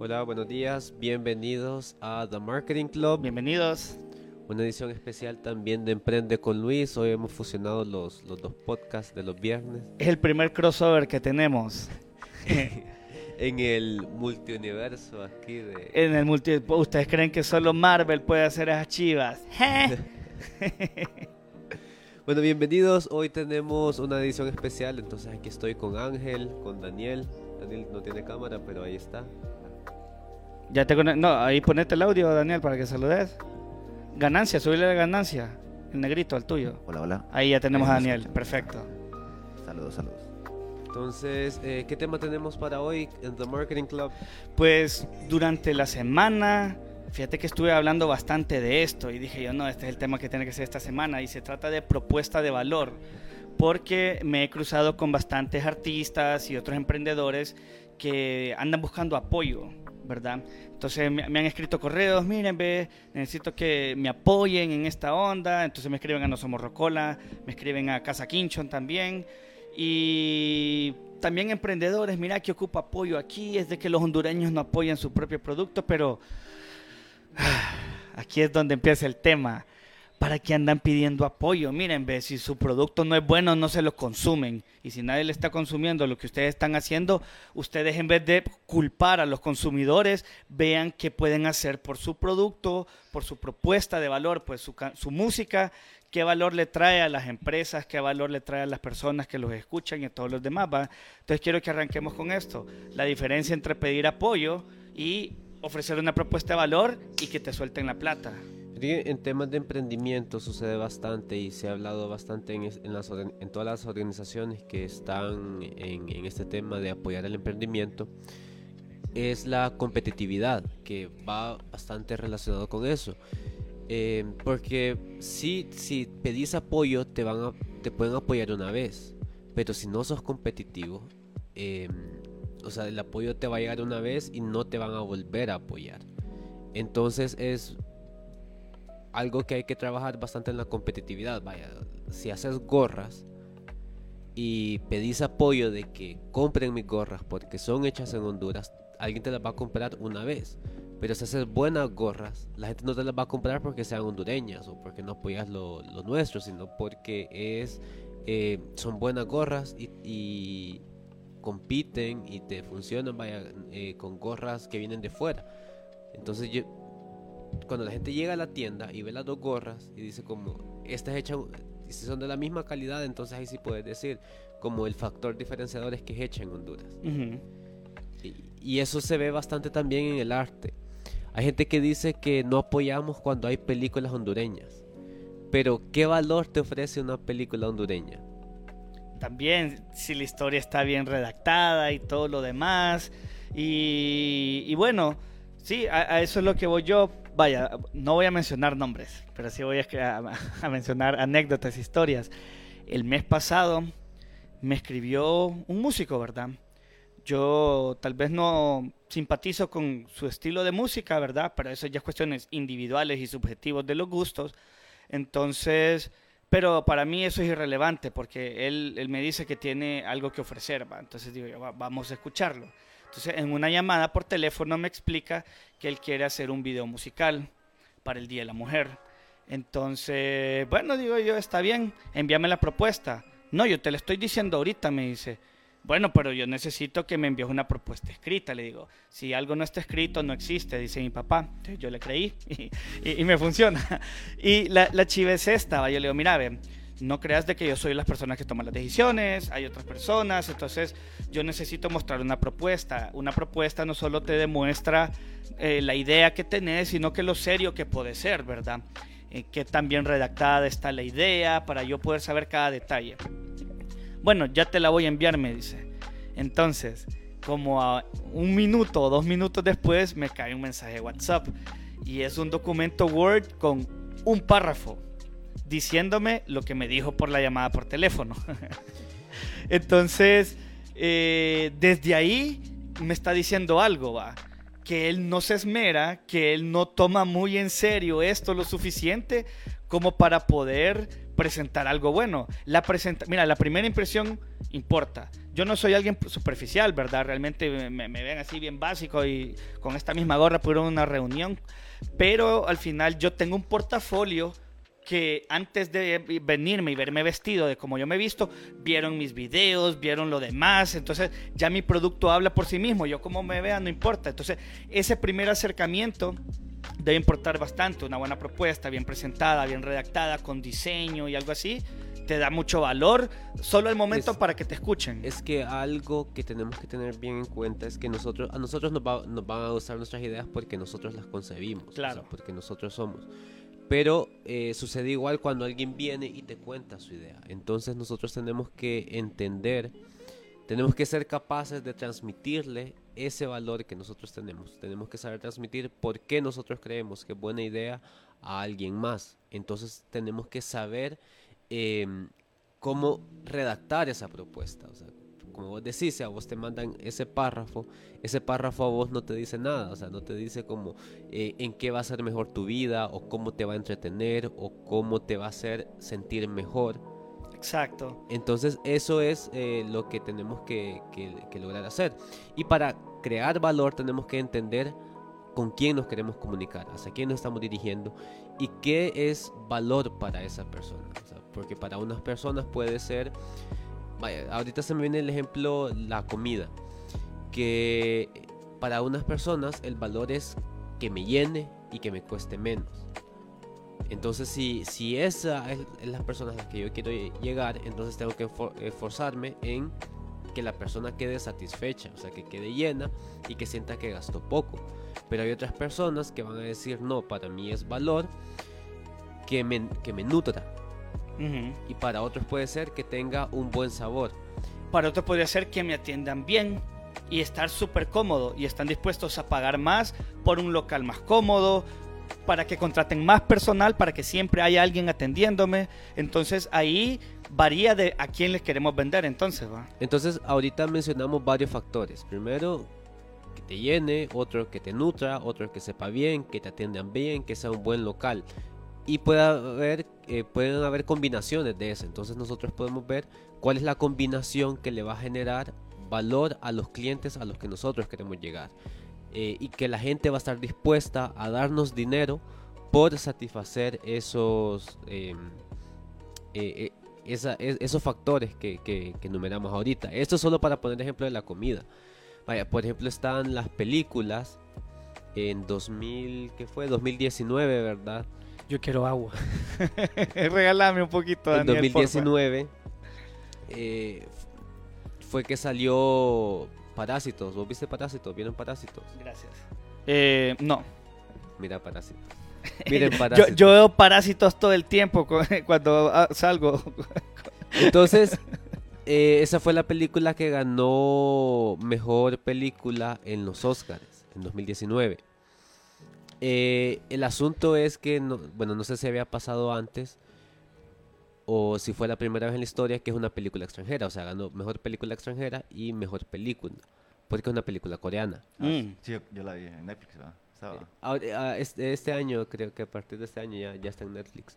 Hola, buenos días, bienvenidos a The Marketing Club. Bienvenidos. Una edición especial también de Emprende con Luis. Hoy hemos fusionado los, los dos podcasts de los viernes. Es el primer crossover que tenemos. en el multiuniverso aquí de... En el multi... ¿Ustedes creen que solo Marvel puede hacer esas chivas? bueno, bienvenidos. Hoy tenemos una edición especial. Entonces aquí estoy con Ángel, con Daniel. Daniel no tiene cámara, pero ahí está. Ya te No, ahí ponete el audio, Daniel, para que saludes. Ganancia, subirle la ganancia. El negrito, al tuyo. Hola, hola. Ahí ya tenemos a Daniel. Perfecto. Saludos, saludos. Entonces, eh, ¿qué tema tenemos para hoy en The Marketing Club? Pues durante la semana, fíjate que estuve hablando bastante de esto y dije yo, no, este es el tema que tiene que ser esta semana y se trata de propuesta de valor, porque me he cruzado con bastantes artistas y otros emprendedores que andan buscando apoyo ¿verdad? Entonces me, han escrito correos, miren, ve, necesito que me apoyen en esta onda, entonces me escriben a No Somos Rocola, me escriben a Casa Quinchon también, y también emprendedores, mira que ocupa apoyo aquí, es de que los hondureños no apoyan su propio producto, pero aquí es donde empieza el tema. ¿Para qué andan pidiendo apoyo? Miren, ve, si su producto no es bueno, no se lo consumen. Y si nadie le está consumiendo lo que ustedes están haciendo, ustedes en vez de culpar a los consumidores, vean qué pueden hacer por su producto, por su propuesta de valor, pues su, su música, qué valor le trae a las empresas, qué valor le trae a las personas que los escuchan y a todos los demás. ¿va? Entonces quiero que arranquemos con esto. La diferencia entre pedir apoyo y ofrecer una propuesta de valor y que te suelten la plata. En temas de emprendimiento sucede bastante y se ha hablado bastante en, las, en todas las organizaciones que están en, este tema de apoyar el emprendimiento, es la competitividad, que va bastante relacionado con eso. Eh, porque si, si pedís apoyo, te, van a, te pueden apoyar una vez, pero si no sos competitivo, em, o sea, el apoyo te va a llegar una vez y no te van a volver a apoyar. Entonces es algo que hay que trabajar bastante en la competitividad. Vaya, si haces gorras y pedís apoyo de que compren mis gorras porque son hechas en Honduras, alguien te las va a comprar una vez. Pero si haces buenas gorras, la gente no te las va a comprar porque sean hondureñas o porque no apoyas lo, nuestro, sino porque es eh, son buenas gorras y, compiten y te funcionan vaya, eh, con gorras que vienen de fuera. Entonces yo, cuando la gente llega a la tienda y ve las dos gorras y dice como, estas hechas, si son de la misma calidad, entonces ahí sí puedes decir, como el factor diferenciador es que es hecha en Honduras. y, eso se ve bastante también en el arte. Hay gente que dice que no apoyamos cuando hay películas hondureñas. Pero, ¿qué valor te ofrece una película hondureña? También, si la historia está bien redactada y todo lo demás. Y, bueno, sí, a, eso es lo que voy yo vaya, no voy a mencionar nombres, pero sí voy a, mencionar anécdotas, historias. El mes pasado me escribió un músico, ¿verdad? Yo tal vez no simpatizo con su estilo de música, ¿verdad? Pero eso ya es cuestiones individuales y subjetivos de los gustos. Entonces, pero para mí eso es irrelevante porque él, me dice que tiene algo que ofrecer, ¿va? Entonces digo, vamos a escucharlo. Entonces, en una llamada por teléfono me explica que él quiere hacer un video musical para el Día de la Mujer. Entonces, bueno, digo yo, está bien, envíame la propuesta. No, yo te la estoy diciendo ahorita, me dice. Bueno, pero yo necesito que me envíes una propuesta escrita, le digo. Si algo no está escrito, no existe, dice mi papá. Yo le creí y, me funciona. Y la, la chiva es esta, yo le digo, mira, ve, no creas de que yo soy las personas que toman las decisiones, hay otras personas, entonces yo necesito mostrar una propuesta. Una propuesta no solo te demuestra eh, la idea que tenés, sino que lo serio que puede ser, ¿verdad? Eh, que tan bien redactada está la idea para yo poder saber cada detalle. Bueno, ya te la voy a enviar, me dice. Entonces, como a un minuto o dos minutos después me cae un mensaje de WhatsApp y es un documento Word con un párrafo diciéndome lo que me dijo por la llamada por teléfono. Entonces, eh, desde ahí me está diciendo algo, va. Que él no se esmera, que él no toma muy en serio esto lo suficiente como para poder presentar algo bueno. La presenta Mira, la primera impresión importa. yo no soy alguien superficial, ¿verdad? Realmente me, me ven así bien básico y con esta misma gorra pudieron una reunión, pero al final yo tengo un portafolio que antes de venirme y verme vestido de como yo me he visto, vieron mis videos, vieron lo demás, entonces ya mi producto habla por sí mismo, yo como me vea no importa. Entonces ese primer acercamiento debe importar bastante, una buena propuesta, bien presentada, bien redactada, con diseño y algo así, te da mucho valor solo el momento para que te escuchen. Es que algo que tenemos que tener bien en cuenta es que nosotros, a nosotros nos, nos van a gustar nuestras ideas porque nosotros las concebimos, claro. porque nosotros somos. Pero eh, sucede igual cuando alguien viene y te cuenta su idea. Entonces nosotros tenemos que entender, tenemos que ser capaces de transmitirle ese valor que nosotros tenemos. Tenemos que saber transmitir por qué nosotros creemos que es buena idea a alguien más. Entonces tenemos que saber em, cómo redactar esa propuesta. Como vos decís, si a vos te mandan ese párrafo, ese párrafo a vos no te dice nada, o sea, no te dice como eh, en qué va a ser mejor tu vida, o cómo te va a entretener, o cómo te va a hacer sentir mejor. Exacto. Entonces eso es eh, lo que tenemos que, que, lograr hacer. Y para crear valor tenemos que entender con quién nos queremos comunicar, hacia quién nos estamos dirigiendo y qué es valor para esa persona. porque para unas personas puede ser ahorita se me viene el ejemplo la comida, que para unas personas el valor es que me llene y que me cueste menos. Entonces, si, si esa es, las personas a las que yo quiero llegar, entonces tengo que esforzarme en que la persona quede satisfecha, o sea, que quede llena y que sienta que gastó poco. Pero hay otras personas que van a decir, no, para mí es valor que me, que me nutra, y para otros puede ser que tenga un buen sabor. Para otros podría ser que me atiendan bien y estar súper cómodo y están dispuestos a pagar más por un local más cómodo, para que contraten más personal, para que siempre haya alguien atendiéndome. Entonces ahí varía de a quién les queremos vender entonces, ¿va? Entonces ahorita mencionamos varios factores. Primero, que te llene, otro que te nutra, otro que sepa bien, que te atiendan bien, que sea un buen local y puede haber, eh, pueden haber combinaciones de eso. Entonces nosotros podemos ver cuál es la combinación que le va a generar valor a los clientes a los que nosotros queremos llegar. Eh, y que la gente va a estar dispuesta a darnos dinero por satisfacer esos, em, eh, esos factores que, que, que, enumeramos ahorita. Esto es solo para poner ejemplo de la comida. Vaya, por ejemplo están las películas en 2000, ¿qué fue? 2019, ¿verdad? Yo quiero agua. Regálame un poquito, En 2019 eh, fue que salió Parásitos. ¿Vos viste Parásitos? ¿Vieron Parásitos? Gracias. Eh, no. Mira Parásitos. Miren Parásitos. yo, veo Parásitos todo el tiempo cuando ah, salgo. Entonces, eh, esa fue la película que ganó mejor película en los Oscars en 2019. Eh, el asunto es que, no, bueno, no sé si había pasado antes o si fue la primera vez en la historia que es una película extranjera. O sea, ganó mejor película extranjera y mejor película. Porque es una película coreana. Ah, mm. Sí, yo, la vi en Netflix, eh, este, este, año, creo que a partir de este año ya, ya está en Netflix.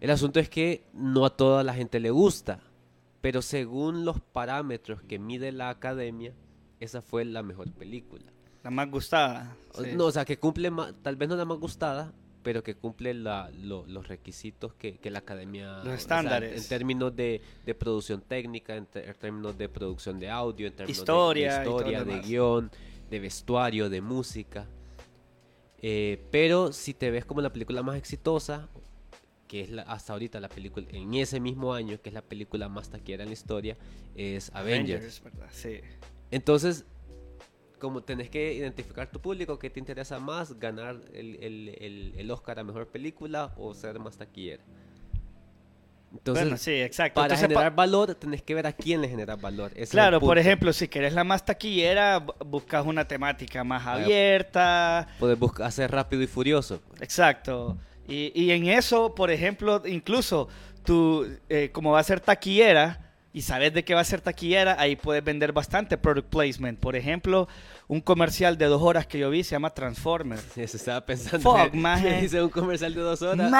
El asunto es que no a toda la gente le gusta. Pero según los parámetros que mide la academia, esa fue la mejor película. La más gustada. No, o sea, que cumple, tal vez no la más gustada, pero que cumple los requisitos que, la academia... Los estándares. en términos de, producción técnica, en, términos de producción de audio, en términos historia, de, historia, de guion, de vestuario, de música. Eh, pero si te ves como la película más exitosa, que es hasta ahorita la película, en ese mismo año, que es la película más taquera en la historia, es Avengers. ¿verdad? Sí. Entonces, como tenés que identificar tu público, qué te interesa más, ganar el, el, el, Oscar a Mejor Película o ser más taquillera. Entonces, sí, exacto. para generar valor, tenés que ver a quién le generas valor. claro, por ejemplo, si querés la más taquillera, buscas una temática más abierta. Puedes buscar, hacer rápido y furioso. Exacto. Y, y en eso, por ejemplo, incluso tú, eh, como va a ser taquillera, y sabes de qué va a ser taquillera, ahí puedes vender bastante product placement. Por ejemplo, un comercial de dos horas que yo vi se llama Transformers. Sí, se estaba pensando. Fuck, Hice un comercial de dos horas.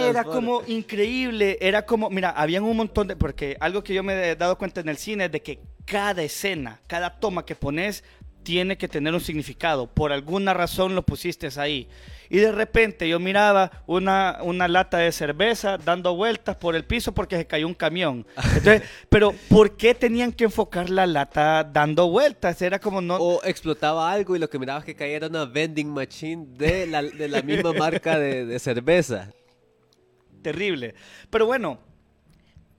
era como increíble. Era como, mira, habían un montón de. Porque algo que yo me he dado cuenta en el cine es de que cada escena, cada toma que pones tiene que tener un significado. Por alguna razón lo pusiste ahí. Y de repente yo miraba una, una lata de cerveza dando vueltas por el piso porque se cayó un camión. pero ¿por qué tenían que enfocar la lata dando vueltas? Era como no... O explotaba algo y lo que mirabas que caía era una vending machine de la, de la misma marca de, de cerveza. Terrible. Pero bueno,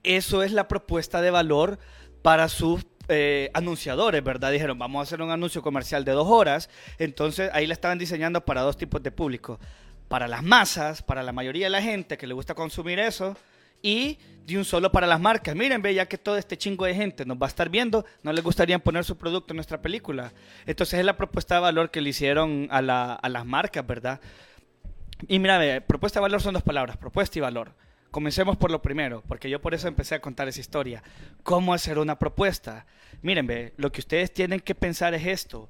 eso es la propuesta de valor para sus eh, anunciadores, ¿verdad? Dijeron, vamos a hacer un anuncio comercial de dos horas. Entonces ahí la estaban diseñando para dos tipos de público. Para las masas, para la mayoría de la gente que le gusta consumir eso. Y de un solo para las marcas. Miren, ve, ya que todo este chingo de gente nos va a estar viendo, no les gustaría poner su producto en nuestra película. Entonces es la propuesta de valor que le hicieron a, a las marcas, ¿verdad? Y mira, ve, propuesta de valor son dos palabras, propuesta y valor. Comencemos por lo primero, porque yo por eso empecé a contar esa historia. ¿Cómo hacer una propuesta? Miren, ve, lo que ustedes tienen que pensar es esto.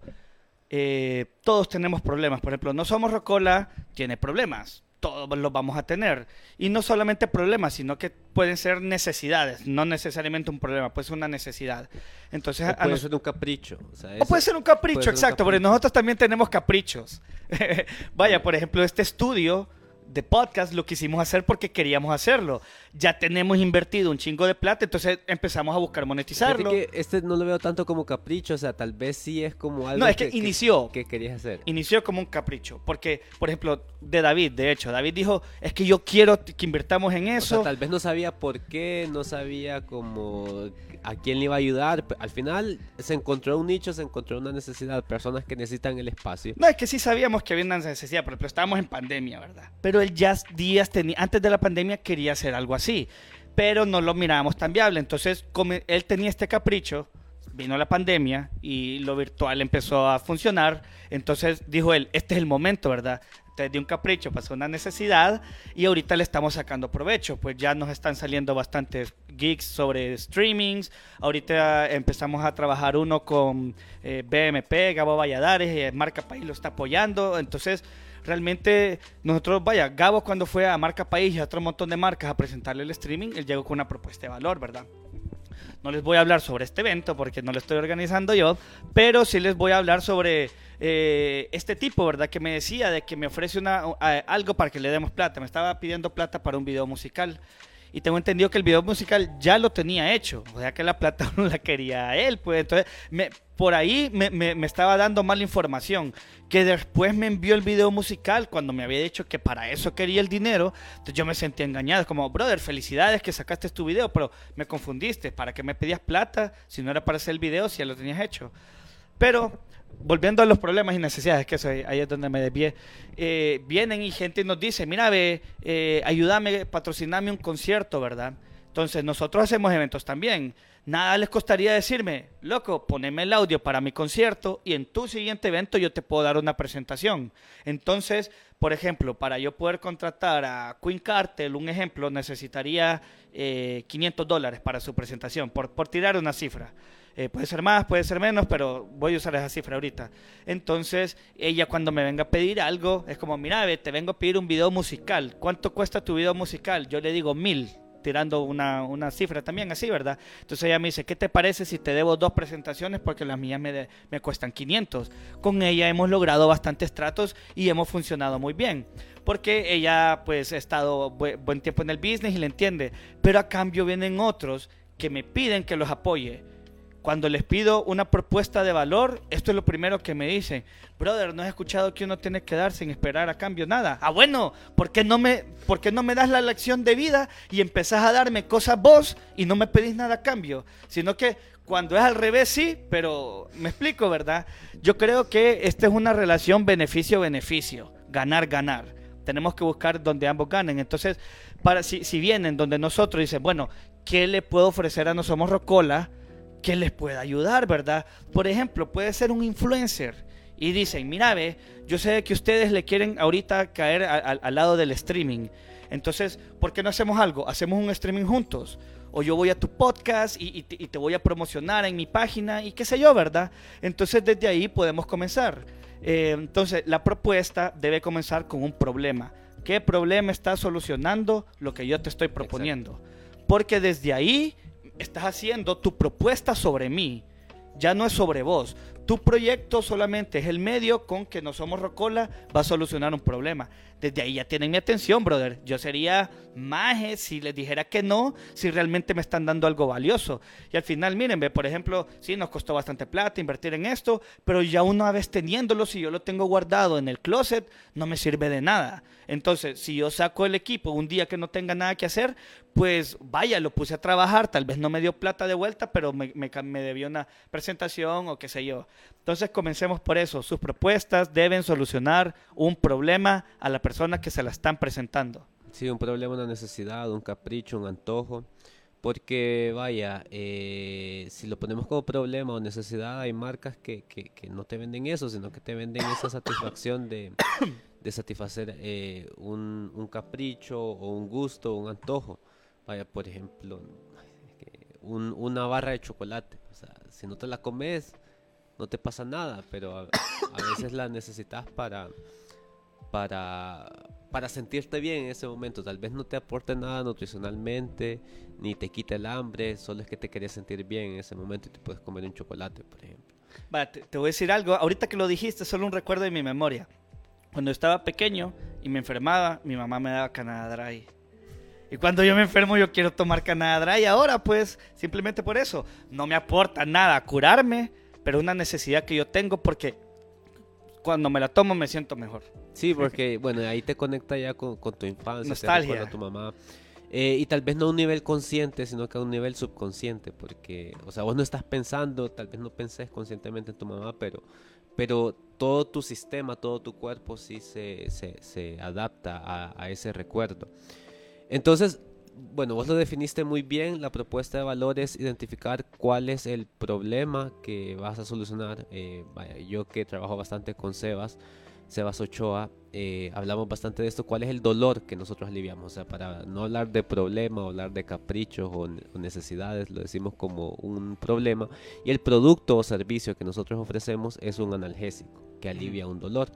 Eh, todos tenemos problemas. Por ejemplo, no somos Rocola, tiene problemas. Todos los vamos a tener. Y no solamente problemas, sino que pueden ser necesidades. No necesariamente un problema, puede ser una necesidad. Entonces, o puede ser un capricho. O, puede ser un capricho, exacto, porque nosotros también tenemos caprichos. Vaya, por ejemplo, este estudio de podcast lo quisimos hacer porque queríamos hacerlo. Ya tenemos invertido un chingo de plata, entonces empezamos a buscar monetizarlo. Que este no lo veo tanto como capricho, o sea, tal vez sí es como algo no, es que, inició, que, querías hacer. Inició como un capricho, porque, por ejemplo, de David, de hecho, David dijo, es que yo quiero que invertamos en eso. O sea, tal vez no sabía por qué, no sabía cómo a quién le iba a ayudar. Al final se encontró un nicho, se encontró una necesidad, personas que necesitan el espacio. No, es que sí sabíamos que había una necesidad, pero estábamos en pandemia, ¿verdad? Pero él ya días tenía, antes de la pandemia quería hacer algo así, pero no lo mirábamos tan viable. Entonces, como él tenía este capricho, vino la pandemia y lo virtual empezó a funcionar. Entonces dijo él, este es el momento, ¿verdad? de un capricho pasó una necesidad y ahorita le estamos sacando provecho. Pues ya nos están saliendo bastantes gigs sobre streamings. Ahorita empezamos a trabajar uno con eh, BMP, Gabo Valladares, eh, Marca País lo está apoyando. Entonces, realmente nosotros, vaya, Gabo cuando fue a Marca País y a otro montón de marcas a presentarle el streaming, él llegó con una propuesta de valor, ¿verdad? No les voy a hablar sobre este evento porque no lo estoy organizando yo, pero sí les voy a hablar sobre eh, este tipo, ¿verdad? Que me decía de que me ofrece una, algo para que le demos plata. Me estaba pidiendo plata para un video musical. Y tengo entendido que el video musical ya lo tenía hecho. O sea que la plata no la quería él. Pues entonces, por ahí me, me, estaba dando mala información. Que después me envió el video musical cuando me había dicho que para eso quería el dinero. Entonces yo me sentí engañado. Como, brother, felicidades que sacaste tu video, pero me confundiste. ¿Para qué me pedías plata si no era para hacer el video, si ya lo tenías hecho? Pero volviendo a los problemas y necesidades, que eso, ahí es donde me desvié, eh, vienen y gente nos dice, mira, ve, eh, ayúdame, patrociname un concierto, ¿verdad? Entonces nosotros hacemos eventos también. Nada les costaría decirme, loco, poneme el audio para mi concierto y en tu siguiente evento yo te puedo dar una presentación. Entonces, por ejemplo, para yo poder contratar a Queen Cartel, un ejemplo, necesitaría 500 eh, dólares para su presentación, por, por tirar una cifra. Eh, puede ser más, puede ser menos, pero voy a usar esa cifra ahorita. Entonces, ella cuando me venga a pedir algo, es como, mira, te vengo a pedir un video musical. ¿Cuánto cuesta tu video musical? Yo le digo mil, tirando una, una, cifra también así, ¿verdad? Entonces ella me dice, ¿qué te parece si te debo dos presentaciones? Porque las mías me, me cuestan 500. Con ella hemos logrado bastantes tratos y hemos funcionado muy bien. Porque ella pues ha estado buen tiempo en el business y le entiende. Pero a cambio vienen otros que me piden que los apoye cuando les pido una propuesta de valor, esto es lo primero que me dicen. Brother, no has escuchado que uno tiene que dar sin esperar a cambio nada. Ah, bueno, ¿por qué no me, por qué no me das la lección de vida y empezás a darme cosas vos y no me pedís nada a cambio? Sino que cuando es al revés, sí, pero me explico, ¿verdad? Yo creo que esta es una relación beneficio-beneficio, ganar-ganar. Tenemos que buscar donde ambos ganen. Entonces, para, si, si vienen donde nosotros dicen, bueno, ¿qué le puedo ofrecer a No Somos Rocola? Que les pueda ayudar, ¿verdad? Por ejemplo, puede ser un influencer y dicen, mira, ve, yo sé que ustedes le quieren ahorita caer al lado del streaming. Entonces, ¿por qué no hacemos algo? Hacemos un streaming juntos. O yo voy a tu podcast y, te voy a promocionar en mi página y qué sé yo, ¿verdad? Entonces, desde ahí podemos comenzar. Eh, entonces, la propuesta debe comenzar con un problema. ¿Qué problema está solucionando lo que yo te estoy proponiendo? Porque desde ahí estás haciendo tu propuesta sobre mí. Ya no es sobre vos. Tu proyecto solamente es el medio con que no somos Rocola va a solucionar un problema. Desde ahí ya tienen mi atención, brother. Yo sería maje si les dijera que no, si realmente me están dando algo valioso. Y al final, miren, ve, por ejemplo, sí, nos costó bastante plata invertir en esto, pero ya una vez teniéndolo, si yo lo tengo guardado en el closet, no me sirve de nada. Entonces, si yo saco el equipo un día que no tenga nada que hacer, pues vaya, lo puse a trabajar, tal vez no me dio plata de vuelta, pero me debió una presentación o qué sé yo. Entonces comencemos por eso. Sus propuestas deben solucionar un problema a la persona que se la están presentando. Sí, un problema, una necesidad, un capricho, un antojo. Porque vaya, eh, si lo ponemos como problema o necesidad, hay marcas que, que, que, no te venden eso, sino que te venden esa satisfacción de, de satisfacer eh, un, un, capricho o un gusto, un antojo. Vaya, por ejemplo, un, una barra de chocolate. O sea, si no te la comes, no te pasa nada, pero a, veces la necesitas para, para, para sentirte bien en ese momento. Tal vez no te aporte nada nutricionalmente, ni te quite el hambre, solo es que te querías sentir bien en ese momento y te puedes comer un chocolate, por ejemplo. Te, voy a decir algo, ahorita que lo dijiste, solo un recuerdo de mi memoria. Cuando estaba pequeño y me enfermaba, mi mamá me daba Canada Dry. Y cuando yo me enfermo, yo quiero tomar Canada Dry. Ahora, pues, simplemente por eso. No me aporta nada curarme, pero una necesidad que yo tengo porque cuando me la tomo me siento mejor. Sí, porque, bueno, ahí te conecta ya con, con tu infancia, Nostalgia. te tu mamá. Eh, y tal vez no a un nivel consciente, sino que a un nivel subconsciente, porque, o sea, vos no estás pensando, tal vez no pensés conscientemente en tu mamá, pero, pero todo tu sistema, todo tu cuerpo sí se, se, se adapta a, a, ese recuerdo. Entonces, bueno, vos lo definiste muy bien, la propuesta de valor es identificar cuál es el problema que vas a solucionar. Eh, vaya, yo que trabajo bastante con Sebas, Sebas Ochoa, eh, hablamos bastante de esto, cuál es el dolor que nosotros aliviamos, o sea, para no hablar de problema, hablar de caprichos o, o, necesidades, lo decimos como un problema, y el producto o servicio que nosotros ofrecemos es un analgésico que alivia un dolor.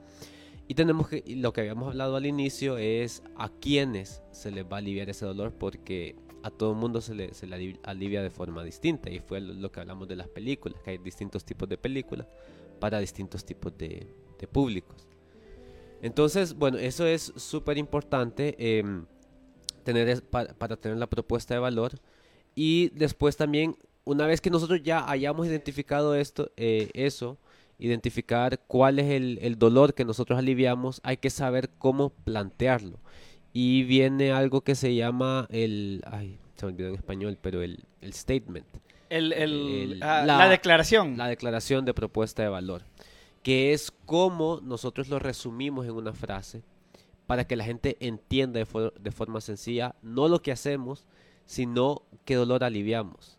Y tenemos que, lo que habíamos hablado al inicio es a quiénes se les va a aliviar ese dolor, porque a todo el mundo se le, se le alivia de forma distinta, y fue lo, que hablamos de las películas, que hay distintos tipos de películas para distintos tipos de, de públicos. Entonces, bueno, eso es súper importante eh, tener para, para, tener la propuesta de valor. Y después también, una vez que nosotros ya hayamos identificado esto, eh, eso, identificar cuál es el, el, dolor que nosotros aliviamos, hay que saber cómo plantearlo. Y viene algo que se llama el, ay, se me olvidó en español, pero el, el statement. El, el, ah, la, la declaración. La declaración de propuesta de valor que es cómo nosotros lo resumimos en una frase para que la gente entienda de, for de forma sencilla no lo que hacemos, sino qué dolor aliviamos.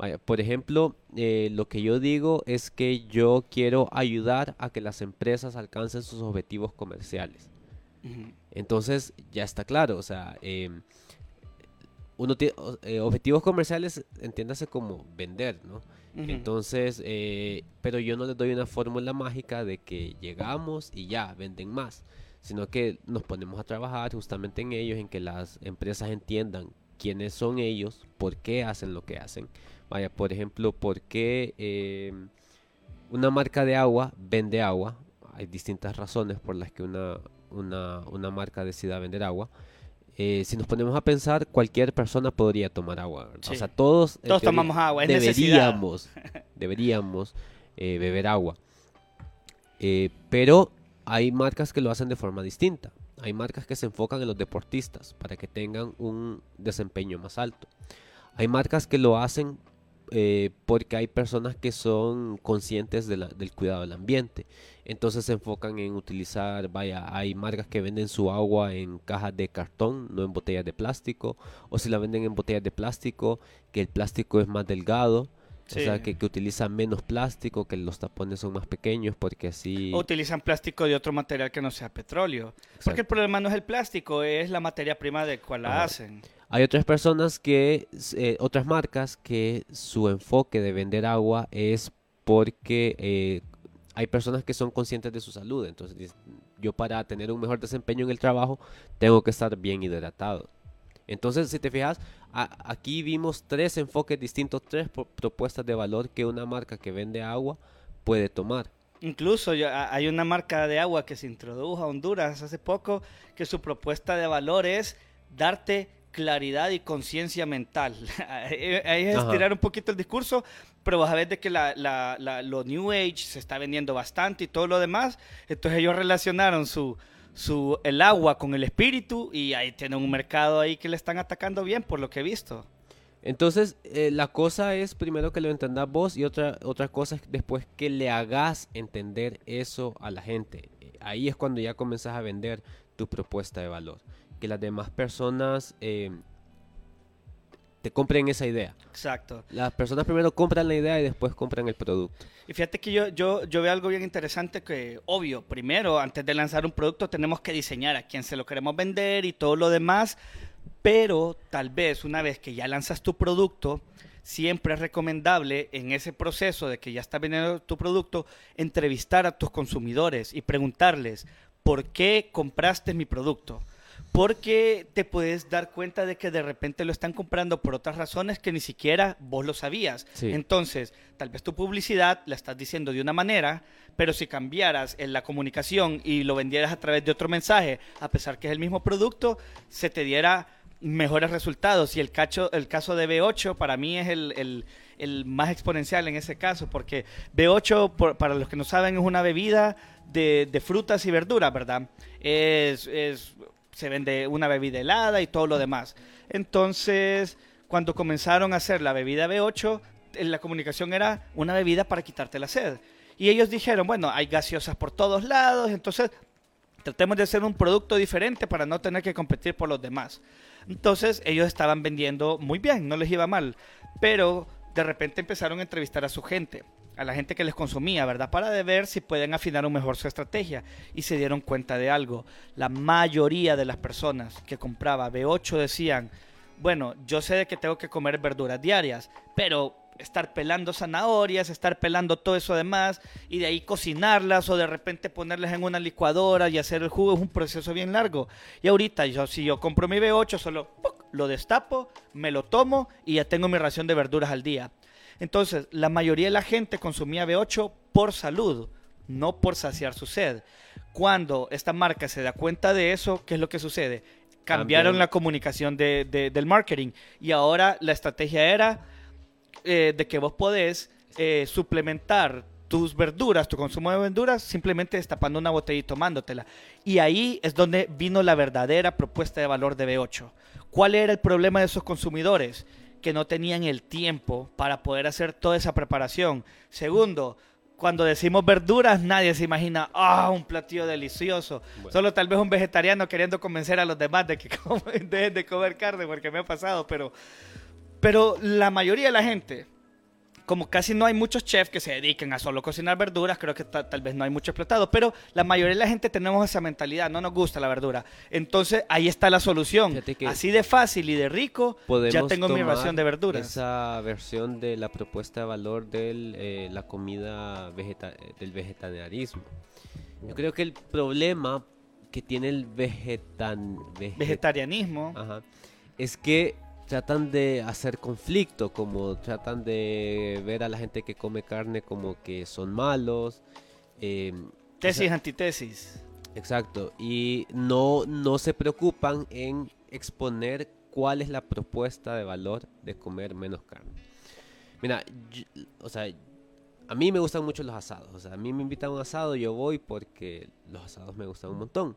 Vaya, por ejemplo, eh, lo que yo digo es que yo quiero ayudar a que las empresas alcancen sus objetivos comerciales. Uh -huh. Entonces, ya está claro, o sea, eh, uno tiene eh, objetivos comerciales, entiéndase como vender, ¿no? Uh -huh. Entonces, eh, pero yo no les doy una fórmula mágica de que llegamos y ya venden más, sino que nos ponemos a trabajar justamente en ellos, en que las empresas entiendan quiénes son ellos, por qué hacen lo que hacen. Vaya, por ejemplo, por qué eh, una marca de agua vende agua. Hay distintas razones por las que una, una, una marca decida vender agua. Eh, si nos ponemos a pensar, cualquier persona podría tomar agua. Sí. O sea, todos, todos tomamos agua. Es deberíamos, deberíamos eh, beber agua. Eh, pero hay marcas que lo hacen de forma distinta. Hay marcas que se enfocan en los deportistas para que tengan un desempeño más alto. Hay marcas que lo hacen eh, porque hay personas que son conscientes de la, del cuidado del ambiente. Entonces se enfocan en utilizar, vaya, hay marcas que venden su agua en cajas de cartón, no en botellas de plástico. O si la venden en botellas de plástico, que el plástico es más delgado. Sí. O sea, que, que utilizan menos plástico, que los tapones son más pequeños, porque así... O utilizan plástico de otro material que no sea petróleo. Exacto. Porque el problema no es el plástico, es la materia prima de cual la hacen. Hay otras personas que, eh, otras marcas que su enfoque de vender agua es porque eh, hay personas que son conscientes de su salud. Entonces, yo para tener un mejor desempeño en el trabajo tengo que estar bien hidratado. Entonces, si te fijas, aquí vimos tres enfoques distintos, tres propuestas de valor que una marca que vende agua puede tomar. Incluso hay una marca de agua que se introdujo a Honduras hace poco que su propuesta de valor es darte claridad y conciencia mental. Ahí es estirar un poquito el discurso, pero vas a ver de que la, la, lo New Age se está vendiendo bastante y todo lo demás. Entonces ellos relacionaron su, su, el agua con el espíritu y ahí tienen un mercado ahí que le están atacando bien por lo que he visto. Entonces, eh, la cosa es primero que lo entendas vos y otra, otra cosa es después que le hagas entender eso a la gente. Ahí es cuando ya comenzás a vender tu propuesta de valor. Que las demás personas eh, te compren esa idea. Exacto. Las personas primero compran la idea y después compran el producto. Y fíjate que yo, yo, yo veo algo bien interesante que, obvio, primero, antes de lanzar un producto, tenemos que diseñar a quién se lo queremos vender y todo lo demás. Pero tal vez una vez que ya lanzas tu producto, siempre es recomendable en ese proceso de que ya está vendiendo tu producto, entrevistar a tus consumidores y preguntarles, ¿por qué compraste mi producto? Porque te puedes dar cuenta de que de repente lo están comprando por otras razones que ni siquiera vos lo sabías. Entonces, tal vez tu publicidad la estás diciendo de una manera, pero si cambiaras en la comunicación y lo vendieras a través de otro mensaje, a pesar que es el mismo producto, se te diera mejores resultados. Y el, cacho, el caso de B8 para mí es el, más exponencial en ese caso, porque B8, para los que no saben, es una bebida de, de frutas y verduras, ¿verdad? Es, es se vende una bebida helada y todo lo demás. Entonces, cuando comenzaron a hacer la bebida B8, la comunicación era una bebida para quitarte la sed. Y ellos dijeron, bueno, hay gaseosas por todos lados, entonces tratemos de hacer un producto diferente para no tener que competir por los demás. Entonces ellos estaban vendiendo muy bien, no les iba mal, pero de repente empezaron a entrevistar a su gente a la gente que les consumía, ¿verdad? Para ver si pueden afinar un mejor su estrategia. Y se dieron cuenta de algo. La mayoría de las personas que compraba B8 decían, bueno, yo sé de que tengo que comer verduras diarias, pero estar pelando zanahorias, estar pelando todo eso demás y de ahí cocinarlas o de repente ponerlas en una licuadora y hacer el jugo es un proceso bien largo. Y ahorita yo si yo compro mi B8 solo lo destapo, me lo tomo y ya tengo mi ración de verduras al día. Entonces, la mayoría de la gente consumía B8 por salud, no por saciar su sed. Cuando esta marca se da cuenta de eso, ¿qué es lo que sucede? Cambiaron la comunicación del marketing y ahora la estrategia era eh, de que vos podés eh, suplementar tus verduras, tu consumo de verduras, simplemente destapando una botella y tomándotela. Y ahí es donde vino la verdadera propuesta de valor de B8. ¿Cuál era el problema de esos consumidores? Que no tenían el tiempo para poder hacer toda esa preparación. Segundo, cuando decimos verduras, nadie se imagina, ah, un platillo delicioso. Solo tal vez un vegetariano queriendo convencer a los demás de que dejen de comer carne, porque me ha pasado, pero, pero la mayoría de la gente como casi no hay muchos chefs que se dediquen a solo cocinar verduras, creo que tal vez no hay mucho explotado, pero la mayoría de la gente tenemos esa mentalidad, no nos gusta la verdura. Entonces ahí está la solución. Así de fácil y de rico, ya tengo mi ración de verduras. Esa versión de la propuesta de valor de eh, la comida del vegetarianismo. Yo creo que el problema que tiene el vegetan, vegetarianismo es que tratan de hacer conflicto, como tratan de ver a la gente que come carne como que son malos. Eh, Tesis, antitesis. Exacto, y no, no se preocupan en exponer cuál es la propuesta de valor de comer menos carne. Mira, o sea, a mí me gustan mucho los asados. O sea, a mí me invitan a un asado, yo voy porque los asados me gustan un montón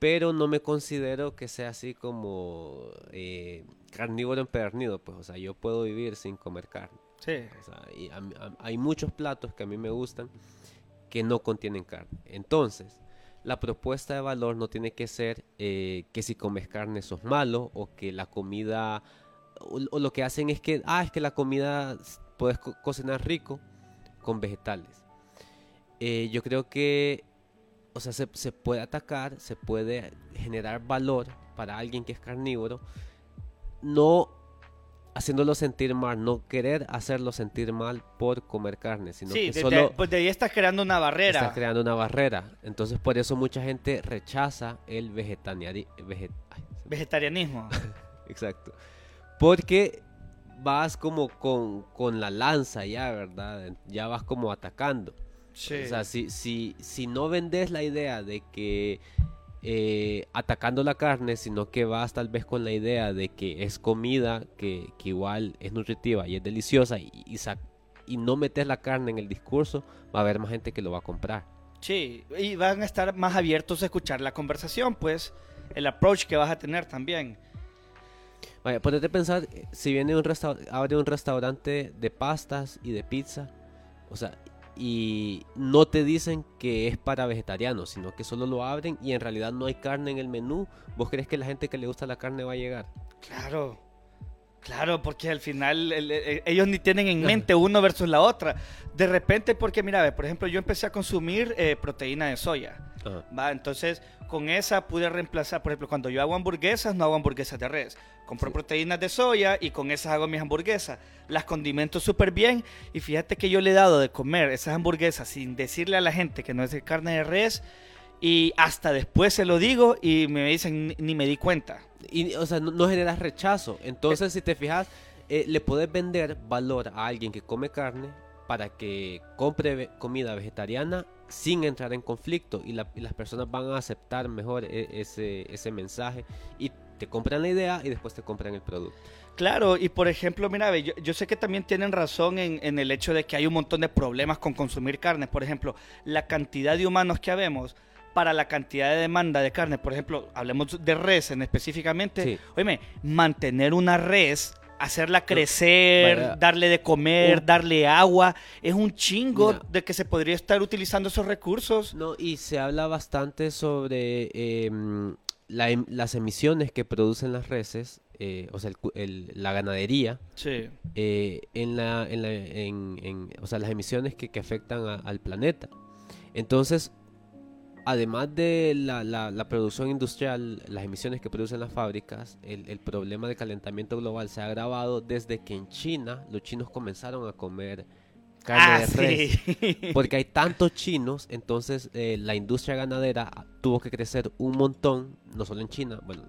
pero no me considero que sea así como eh, carnívoro empedernido, pues, o sea, yo puedo vivir sin comer carne. Sí. O sea, y hay muchos platos que a mí me gustan que no contienen carne. Entonces, la propuesta de valor no tiene que ser eh, que si comes carne sos malo o que la comida, o, lo que hacen es que, ah, es que la comida puedes cocinar rico con vegetales. Eh, yo creo que o sea, se, puede atacar, se puede generar valor para alguien que es carnívoro, no haciéndolo sentir mal, no querer hacerlo sentir mal por comer carne, sino que solo... Pues de ahí estás creando una barrera. Estás creando una barrera. Entonces por eso mucha gente rechaza el vegetarianismo. Vegetarianismo. Exacto. Porque vas como con, con la lanza ya, ¿verdad? Ya vas como atacando. Sí. O sea, si, si, si no vendes la idea de que eh, atacando la carne, sino que vas tal vez con la idea de que es comida que, que igual es nutritiva y es deliciosa y, y, no metes la carne en el discurso, va a haber más gente que lo va a comprar. Sí, y van a estar más abiertos a escuchar la conversación, pues, el approach que vas a tener también. Vaya, ponete a pensar, eh, si viene un abre un restaurante de pastas y de pizza, o sea, y no te dicen que es para vegetarianos, sino que solo lo abren y en realidad no hay carne en el menú, ¿vos crees que la gente que le gusta la carne va a llegar? Claro, claro, porque al final el- el- ellos ni tienen en mente uno versus la otra. De repente, porque mira, por ejemplo, yo empecé a consumir eh, proteína de soya. Ajá. Va, entonces con esa pude reemplazar, por ejemplo, cuando yo hago hamburguesas, no hago hamburguesas de res. Compro Sí. proteínas de soya y con esas hago mis hamburguesas. Las condimento súper bien y fíjate que yo le he dado de comer esas hamburguesas sin decirle a la gente que no es de carne de res y hasta después se lo digo y me dicen ni, ni me di cuenta. Y, o sea, no, no generas rechazo. Entonces, si te fijas, eh, le puedes vender valor a alguien que come carne para que compre ve- comida vegetariana sin entrar en conflicto y, la- y las personas van a aceptar mejor e- ese, ese mensaje y te compran la idea y después te compran el producto. Claro, y por ejemplo, mira, yo, yo sé que también tienen razón en, en el hecho de que hay un montón de problemas con consumir carne. Por ejemplo, la cantidad de humanos que habemos para la cantidad de demanda de carne. Por ejemplo, hablemos de res en específicamente. Sí. Oíme, mantener una res, hacerla crecer, vaya. darle de comer, darle agua, es un chingo Mira. de que se podría estar utilizando esos recursos. No, y se habla bastante sobre em, la em- las emisiones que producen las reses, eh, o sea, el cu- el- la ganadería. Sí. eh, en la, en la- en- en- o sea, las emisiones que, que afectan a- al planeta. Entonces, además de la, la- la producción industrial, las emisiones que producen las fábricas, el, el problema de calentamiento global se ha agravado desde que en China los chinos comenzaron a comer carne Ah, de res. sí. Porque hay tantos chinos, entonces eh, la industria ganadera tuvo que crecer un montón, no solo en China, bueno,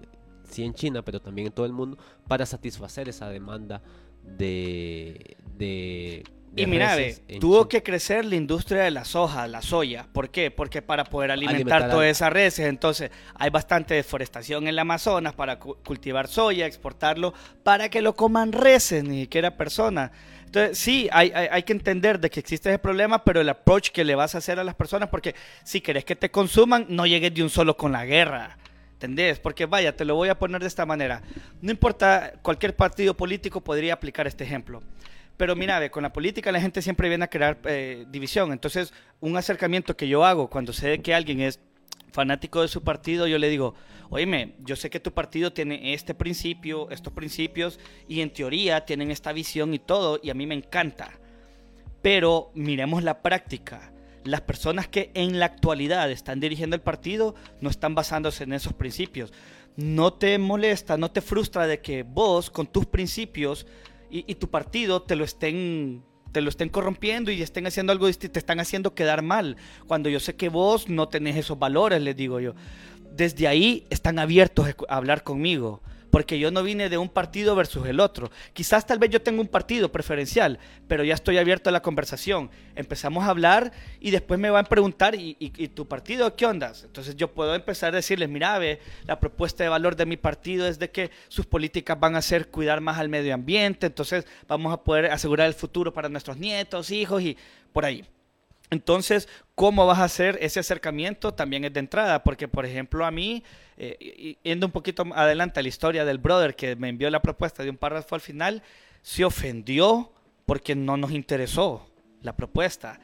sí en China, pero también en todo el mundo, para satisfacer esa demanda de... de, de Y mira, tuvo que crecer la industria de la soja, la soya. ¿Por qué? Porque para poder alimentar, Alimentar todas esas reses, entonces hay bastante deforestación en el Amazonas para cu- cultivar soya, exportarlo, para que lo coman reses, ni siquiera personas. Entonces, sí, hay, hay, hay que entender de que existe ese problema, pero el approach que le vas a hacer a las personas, porque si querés que te consuman, no llegues de un solo con la guerra. ¿Entendés? Porque vaya, te lo voy a poner de esta manera. No importa, cualquier partido político podría aplicar este ejemplo. Pero mira, ve, con la política la gente siempre viene a crear eh, división. Entonces, un acercamiento que yo hago cuando sé que alguien es fanático de su partido, yo le digo, oíme, yo sé que tu partido tiene este principio, estos principios, y en teoría tienen esta visión y todo, y a mí me encanta. Pero miremos la práctica. Las personas que en la actualidad están dirigiendo el partido no están basándose en esos principios. No te molesta, no te frustra de que vos con tus principios y, tu partido te lo estén te lo estén corrompiendo y estén haciendo algo distinto, te están haciendo quedar mal. Cuando yo sé que vos no tenés esos valores, les digo yo. Desde ahí están abiertos a hablar conmigo. Porque yo no vine de un partido versus el otro. Quizás tal vez yo tengo un partido preferencial, pero ya estoy abierto a la conversación. Empezamos a hablar y después me van a preguntar, ¿y, y- tu partido qué ondas? Entonces yo puedo empezar a decirles, mira, ve, la propuesta de valor de mi partido es de que sus políticas van a ser cuidar más al medio ambiente, entonces vamos a poder asegurar el futuro para nuestros nietos, hijos y por ahí. Entonces, ¿cómo vas a hacer ese acercamiento? También es de entrada, porque por ejemplo a mí, eh, yendo un poquito adelante a la historia del brother que me envió la propuesta de un párrafo al final, se ofendió porque no nos interesó la propuesta.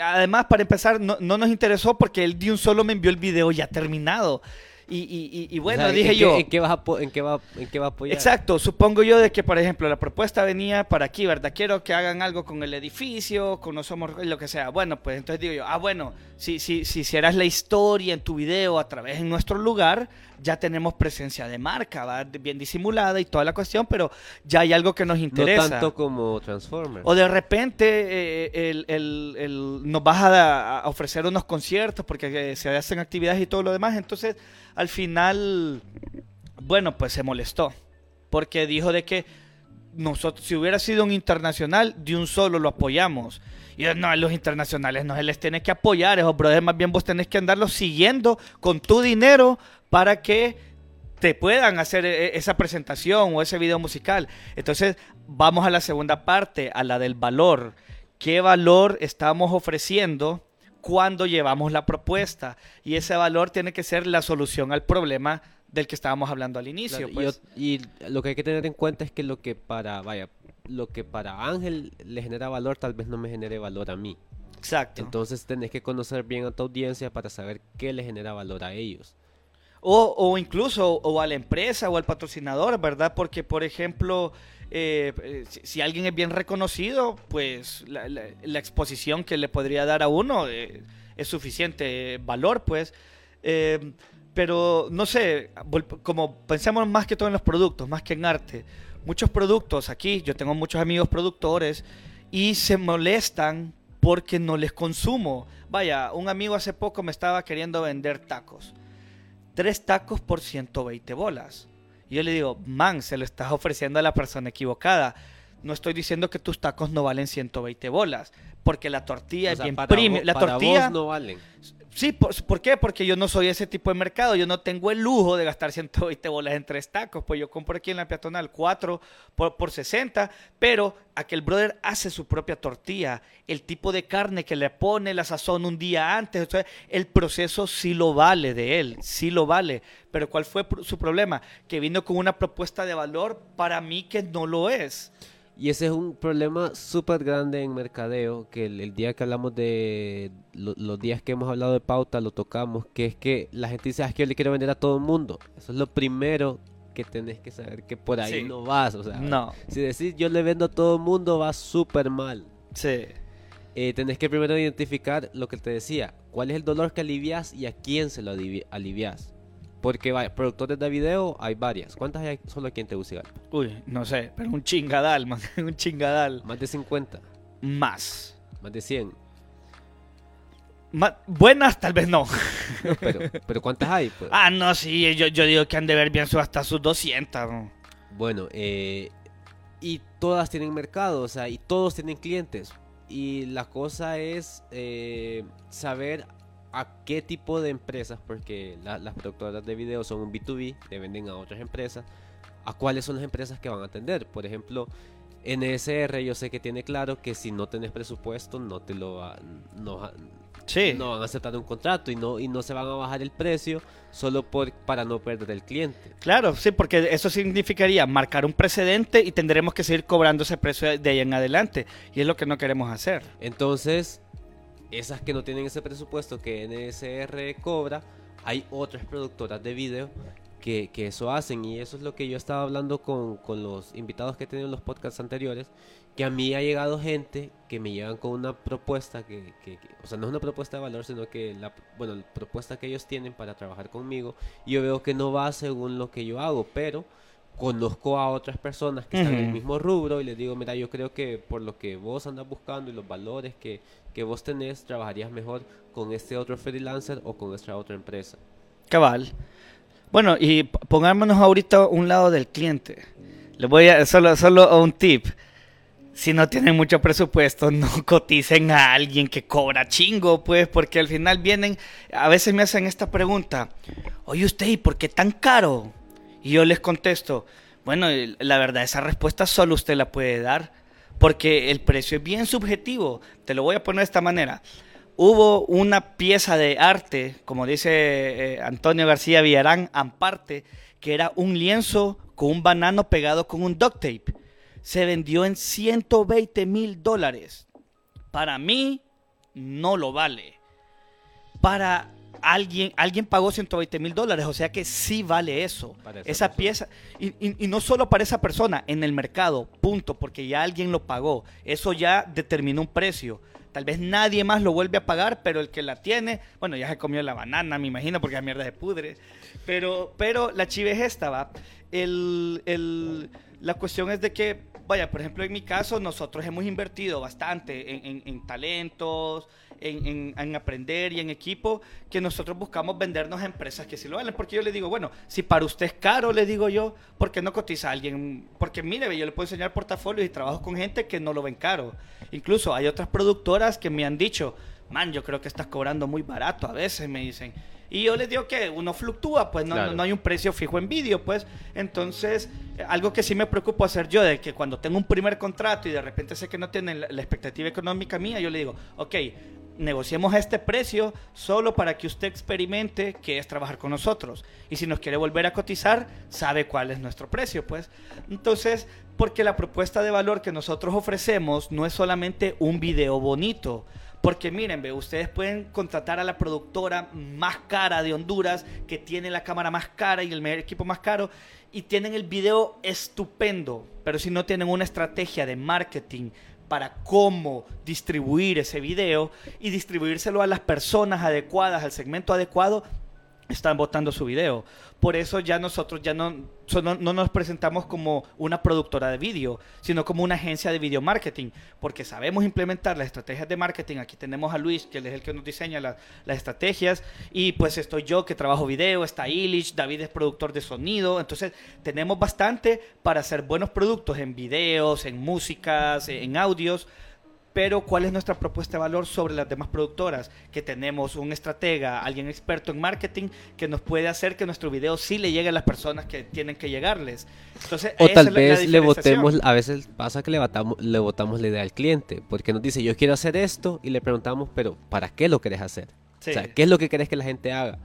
Además, para empezar, no, no nos interesó porque él de un solo me envió el video ya terminado. Y, y- y- O bueno, sea, ¿en dije qué- yo... ¿En qué, vas a po- en, qué va, ¿En qué va a apoyar? Exacto, supongo yo de que, por ejemplo, la propuesta venía para aquí, ¿verdad? Quiero que hagan algo con el edificio, con no somos lo que sea. Bueno, pues entonces digo yo, ah, bueno, si, si, si hicieras la historia en tu video a través de nuestro lugar, ya tenemos presencia de marca, ¿va? Bien disimulada y toda la cuestión, pero ya hay algo que nos No interesa. tanto como Transformers. O de repente eh, el- el- el- nos vas a, a ofrecer unos conciertos porque eh, se hacen actividades y todo lo demás. Entonces, al final, bueno, pues se molestó. porque dijo de que nosotros, si hubiera sido un internacional, de un solo lo apoyamos. Y yo, no, a los internacionales no se les tiene que apoyar, esos brothers, más bien vos tenés que andarlos siguiendo con tu dinero para que te puedan hacer e- esa presentación o ese video musical. Entonces, vamos a la segunda parte, a la del valor. ¿Qué valor estamos ofreciendo cuando llevamos la propuesta? Y ese valor tiene que ser la solución al problema del que estábamos hablando al inicio. Claro, y pues. y, lo que hay que tener en cuenta es que lo que para, vaya, lo que para Ángel le genera valor tal vez no me genere valor a mí. Exacto. Entonces tenés que conocer bien a tu audiencia para saber qué le genera valor a ellos. O, incluso o a la empresa o al patrocinador, ¿verdad? Porque, por ejemplo, eh, eh, si, alguien es bien reconocido, pues la, exposición que le podría dar a uno eh, es suficiente valor, pues. Pero, no sé, como pensamos más que todo en los productos, más que en arte. Muchos productos aquí, yo tengo muchos amigos productores y se molestan porque no les consumo. Vaya, un amigo hace poco me estaba queriendo vender tacos tres tacos por 120 bolas. Y yo le digo, man, se lo estás ofreciendo a la persona equivocada. No estoy diciendo que tus tacos no valen 120 bolas, porque la tortilla O es sea, bien premium. La para tortilla, vos no valen. Sí, por, ¿por qué? Porque yo no soy ese tipo de mercado. Yo no tengo el lujo de gastar 120 bolas en tres tacos. Pues yo compro aquí en la peatonal 4 por, por 60, pero aquel brother hace su propia tortilla. El tipo de carne que le pone, la sazón un día antes. sea, el proceso sí lo vale de él, sí lo vale. Pero ¿cuál fue su problema? Que vino con una propuesta de valor para mí que no lo es. Y ese es un problema súper grande en mercadeo, que el, el día que hablamos de lo- los días que hemos hablado de pauta lo tocamos, que es que la gente dice, "Ah, es que yo le quiero vender a todo el mundo. Eso es lo primero que tenés que saber, que por ahí Sí. no vas. O sea, No. si decís yo le vendo a todo el mundo, va súper mal. Sí. Eh, tenés que primero identificar lo que te decía, cuál es el dolor que alivias y a quién se lo alivi- alivias. Porque vaya, productores de video hay varias. ¿Cuántas hay solo aquí en Tegucigalpa? Uy, no sé, pero un chingadal, man. un chingadal. Más de 50, Más. más de 100. Ma- buenas, tal vez no. No, pero, pero ¿cuántas hay? Pues, Ah, no, sí, yo, yo digo que han de ver bien su, hasta sus 200. ¿no? Bueno, eh, y todas tienen mercado, o sea, y todos tienen clientes. Y la cosa es eh, saber a qué tipo de empresas, porque la- las productoras de video son un B2B, le venden a otras empresas, a cuáles son las empresas que van a atender. Por ejemplo, NSR yo sé que tiene claro que si no tenés presupuesto no te lo va- no, Sí. no van a aceptar un contrato y no, y no se van a bajar el precio solo por, para no perder el cliente. Claro, sí, porque eso significaría marcar un precedente y tendremos que seguir cobrando ese precio de ahí en adelante. Y es lo que no queremos hacer. Entonces, esas que no tienen ese presupuesto que NSR cobra, hay otras productoras de video que, que eso hacen. Y eso es lo que yo estaba hablando con, con los invitados que he tenido en los podcasts anteriores. Que a mí ha llegado gente que me llegan con una propuesta que, que- que- o sea, no es una propuesta de valor, sino que la, bueno, la propuesta que ellos tienen para trabajar conmigo. Y yo veo que no va según lo que yo hago, pero conozco a otras personas que están en el mismo rubro y les digo, mira, yo creo que por lo que vos andas buscando y los valores que, que vos tenés, trabajarías mejor con este otro freelancer o con esta otra empresa. Cabal. Bueno, y pongámonos ahorita un lado del cliente. Les voy a solo, solo un tip. Si no tienen mucho presupuesto, no coticen a alguien que cobra chingo, pues, porque al final vienen, a veces me hacen esta pregunta, oye usted, ¿y por qué tan caro? Y yo les contesto, bueno, la verdad, esa respuesta solo usted la puede dar, porque el precio es bien subjetivo. Te lo voy a poner de esta manera. Hubo una pieza de arte, como dice eh, Antonio García Villarán, Amparte, que era un lienzo con un banano pegado con un duct tape. Se vendió en 120 mil dólares. Para mí, no lo vale. Para alguien, alguien pagó 120 mil dólares, o sea que sí vale eso. Para esa pieza, y, y- y no solo para esa persona, en el mercado, punto, porque ya alguien lo pagó. Eso ya determinó un precio. Tal vez nadie más lo vuelve a pagar, pero el que la tiene, bueno, ya se comió la banana, me imagino, porque la mierda se pudre. Pero, pero la chiva es esta, va. El, el- la cuestión es de que vaya, por ejemplo, en mi caso, nosotros hemos invertido bastante en, en- en talentos, en, en- en aprender y en equipo, que nosotros buscamos vendernos a empresas que sí lo valen. Porque yo le digo, bueno, si para usted es caro, le digo yo, ¿por qué no cotiza a alguien? Porque mire, yo le puedo enseñar portafolios y trabajo con gente que no lo ven caro. Incluso hay otras productoras que me han dicho, man, yo creo que estás cobrando muy barato a veces, me dicen. Y yo les digo que uno fluctúa, pues no, Claro. no, no hay un precio fijo en vídeo, pues. Entonces, algo que sí me preocupa hacer yo, de que cuando tengo un primer contrato y de repente sé que no tienen la, la expectativa económica mía, yo le digo, ok, negociemos este precio solo para que usted experimente qué es trabajar con nosotros. Y si nos quiere volver a cotizar, sabe cuál es nuestro precio, pues. Entonces, porque la propuesta de valor que nosotros ofrecemos no es solamente un video bonito. Porque miren, ve, ustedes pueden contratar a la productora más cara de Honduras, que tiene la cámara más cara y el mejor equipo más caro, y tienen el video estupendo, pero si no tienen una estrategia de marketing para cómo distribuir ese video y distribuírselo a las personas adecuadas, al segmento adecuado, están votando su video. Por eso ya nosotros ya no, no, no nos presentamos como una productora de vídeo, sino como una agencia de video marketing, porque sabemos implementar las estrategias de marketing. Aquí tenemos a Luis, que es el que nos diseña las estrategias, y pues estoy yo que trabajo video, está Illich, David es productor de sonido, entonces tenemos bastante para hacer buenos productos en videos, en músicas, en audios, pero ¿cuál es nuestra propuesta de valor sobre las demás productoras? Que tenemos un estratega, alguien experto en marketing, que nos puede hacer que nuestro video sí le llegue a las personas que tienen que llegarles. Entonces, O tal vez le votemos, a veces pasa que le votamos, le votamos la idea al cliente, porque nos dice, yo quiero hacer esto, y le preguntamos, pero ¿para qué lo querés hacer? Sí. O sea, ¿qué es lo que querés que la gente haga?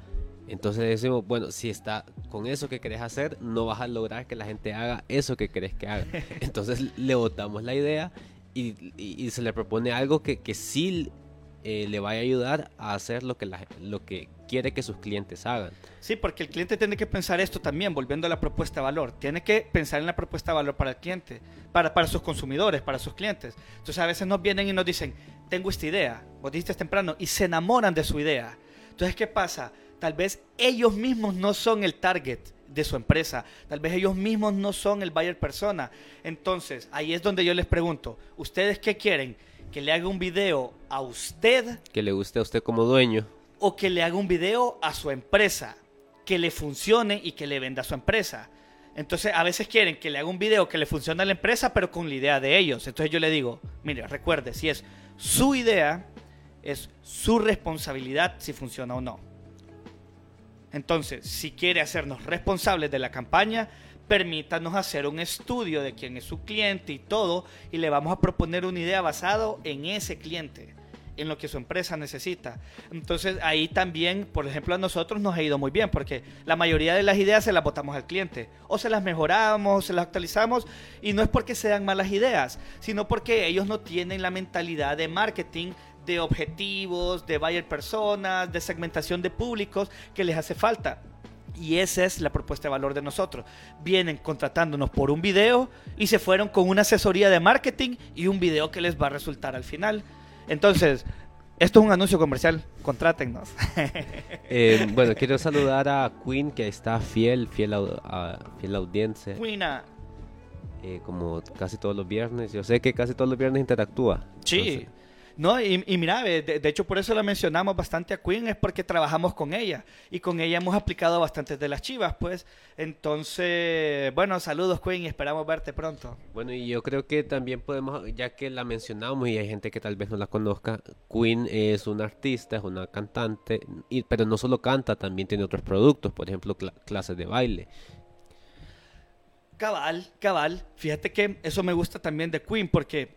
Entonces decimos, bueno, si está con eso que querés hacer, no vas a lograr que la gente haga eso que querés que haga. Entonces le votamos la idea y, se le propone algo que, que sí eh, le vaya a ayudar a hacer lo que, lo que quiere que sus clientes hagan. Sí, porque el cliente tiene que pensar esto también, volviendo a la propuesta de valor. Tiene que pensar en la propuesta de valor para el cliente, para, para sus consumidores, para sus clientes. Entonces a veces nos vienen y nos dicen, tengo esta idea, vos dijiste temprano, y se enamoran de su idea. Entonces, ¿qué pasa? Tal vez ellos mismos no son el target de su empresa. Tal vez ellos mismos no son el buyer persona. Entonces, ahí es donde yo les pregunto, ¿ustedes qué quieren? ¿Que le haga un video a usted Que le guste a usted como dueño. o que le haga un video a su empresa, que le funcione y que le venda a su empresa. Entonces, a veces quieren que le haga un video que le funcione a la empresa, pero con la idea de ellos. Entonces yo le digo, mire, recuerde, si es su idea, es su responsabilidad si funciona o no. Entonces, si quiere hacernos responsables de la campaña, permítanos hacer un estudio de quién es su cliente y todo, y le vamos a proponer una idea basado en ese cliente, en lo que su empresa necesita. Entonces, ahí también, por ejemplo, a nosotros nos ha ido muy bien, porque la mayoría de las ideas se las botamos al cliente, o se las mejoramos, o se las actualizamos, y no es porque sean malas ideas, sino porque ellos no tienen la mentalidad de marketing de objetivos, de buyer personas, de segmentación de públicos que les hace falta. Y esa es la propuesta de valor de nosotros. Vienen contratándonos por un video y se fueron con una asesoría de marketing y un video que les va a resultar al final. Entonces, esto es un anuncio comercial, contrátennos. Eh, bueno, quiero saludar a Queen, que está fiel, fiel, a, fiel audiencia, Buena. eh, como casi todos los viernes. Yo sé que casi todos los viernes interactúa. Sí. Entonces, No, y, y mira, de, de hecho por eso la mencionamos bastante a Queen, es porque trabajamos con ella y con ella hemos aplicado bastantes de las chivas, pues. Entonces, bueno, saludos Queen y esperamos verte pronto. Bueno, y yo creo que también podemos, ya que la mencionamos y hay gente que tal vez no la conozca, Queen es una artista, es una cantante, y, pero no solo canta, también tiene otros productos, por ejemplo, cla- clases de baile. Cabal, cabal. Fíjate que eso me gusta también de Queen porque,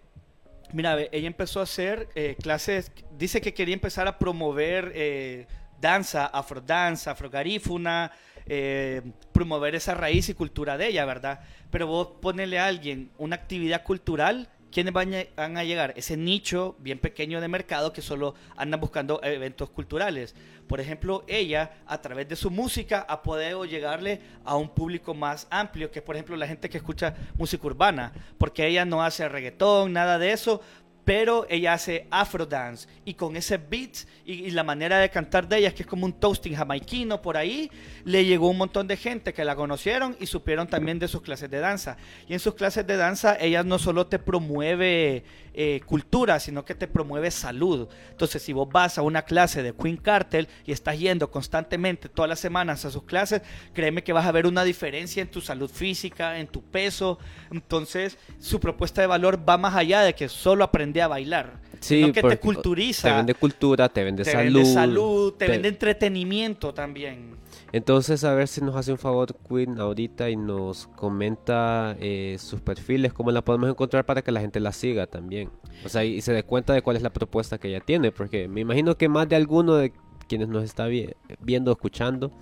mira, ella empezó a hacer eh, clases, dice que quería empezar a promover eh, danza, afrodanza, afrogarífuna, eh, promover esa raíz y cultura de ella, ¿verdad? Pero vos ponele a alguien una actividad cultural, ¿quiénes van a, llegar? Ese nicho bien pequeño de mercado que solo andan buscando eventos culturales. Por ejemplo, ella, a través de su música, ha podido llegarle a un público más amplio, que es, por ejemplo, la gente que escucha música urbana, porque ella no hace reggaetón, nada de eso, pero ella hace afro dance y con ese beat y, y la manera de cantar de ella, que es como un toasting jamaiquino por ahí, le llegó un montón de gente que la conocieron y supieron también de sus clases de danza. Y en sus clases de danza, ella no solo te promueve eh, cultura, sino que te promueve salud. Entonces, si vos vas a una clase de Queen Cartel y estás yendo constantemente todas las semanas a sus clases, créeme que vas a ver una diferencia en tu salud física, en tu peso. Entonces, su propuesta de valor va más allá de que solo aprende a bailar. Sí, sino que te culturiza. Te vende cultura, te vende te salud. vende salud, te, te- vende entretenimiento también. Entonces, a ver si nos hace un favor Queen ahorita y nos comenta eh, sus perfiles, cómo la podemos encontrar para que la gente la siga también. O sea, y, y se dé cuenta de cuál es la propuesta que ella tiene, porque me imagino que más de alguno de quienes nos está vi- viendo, escuchando,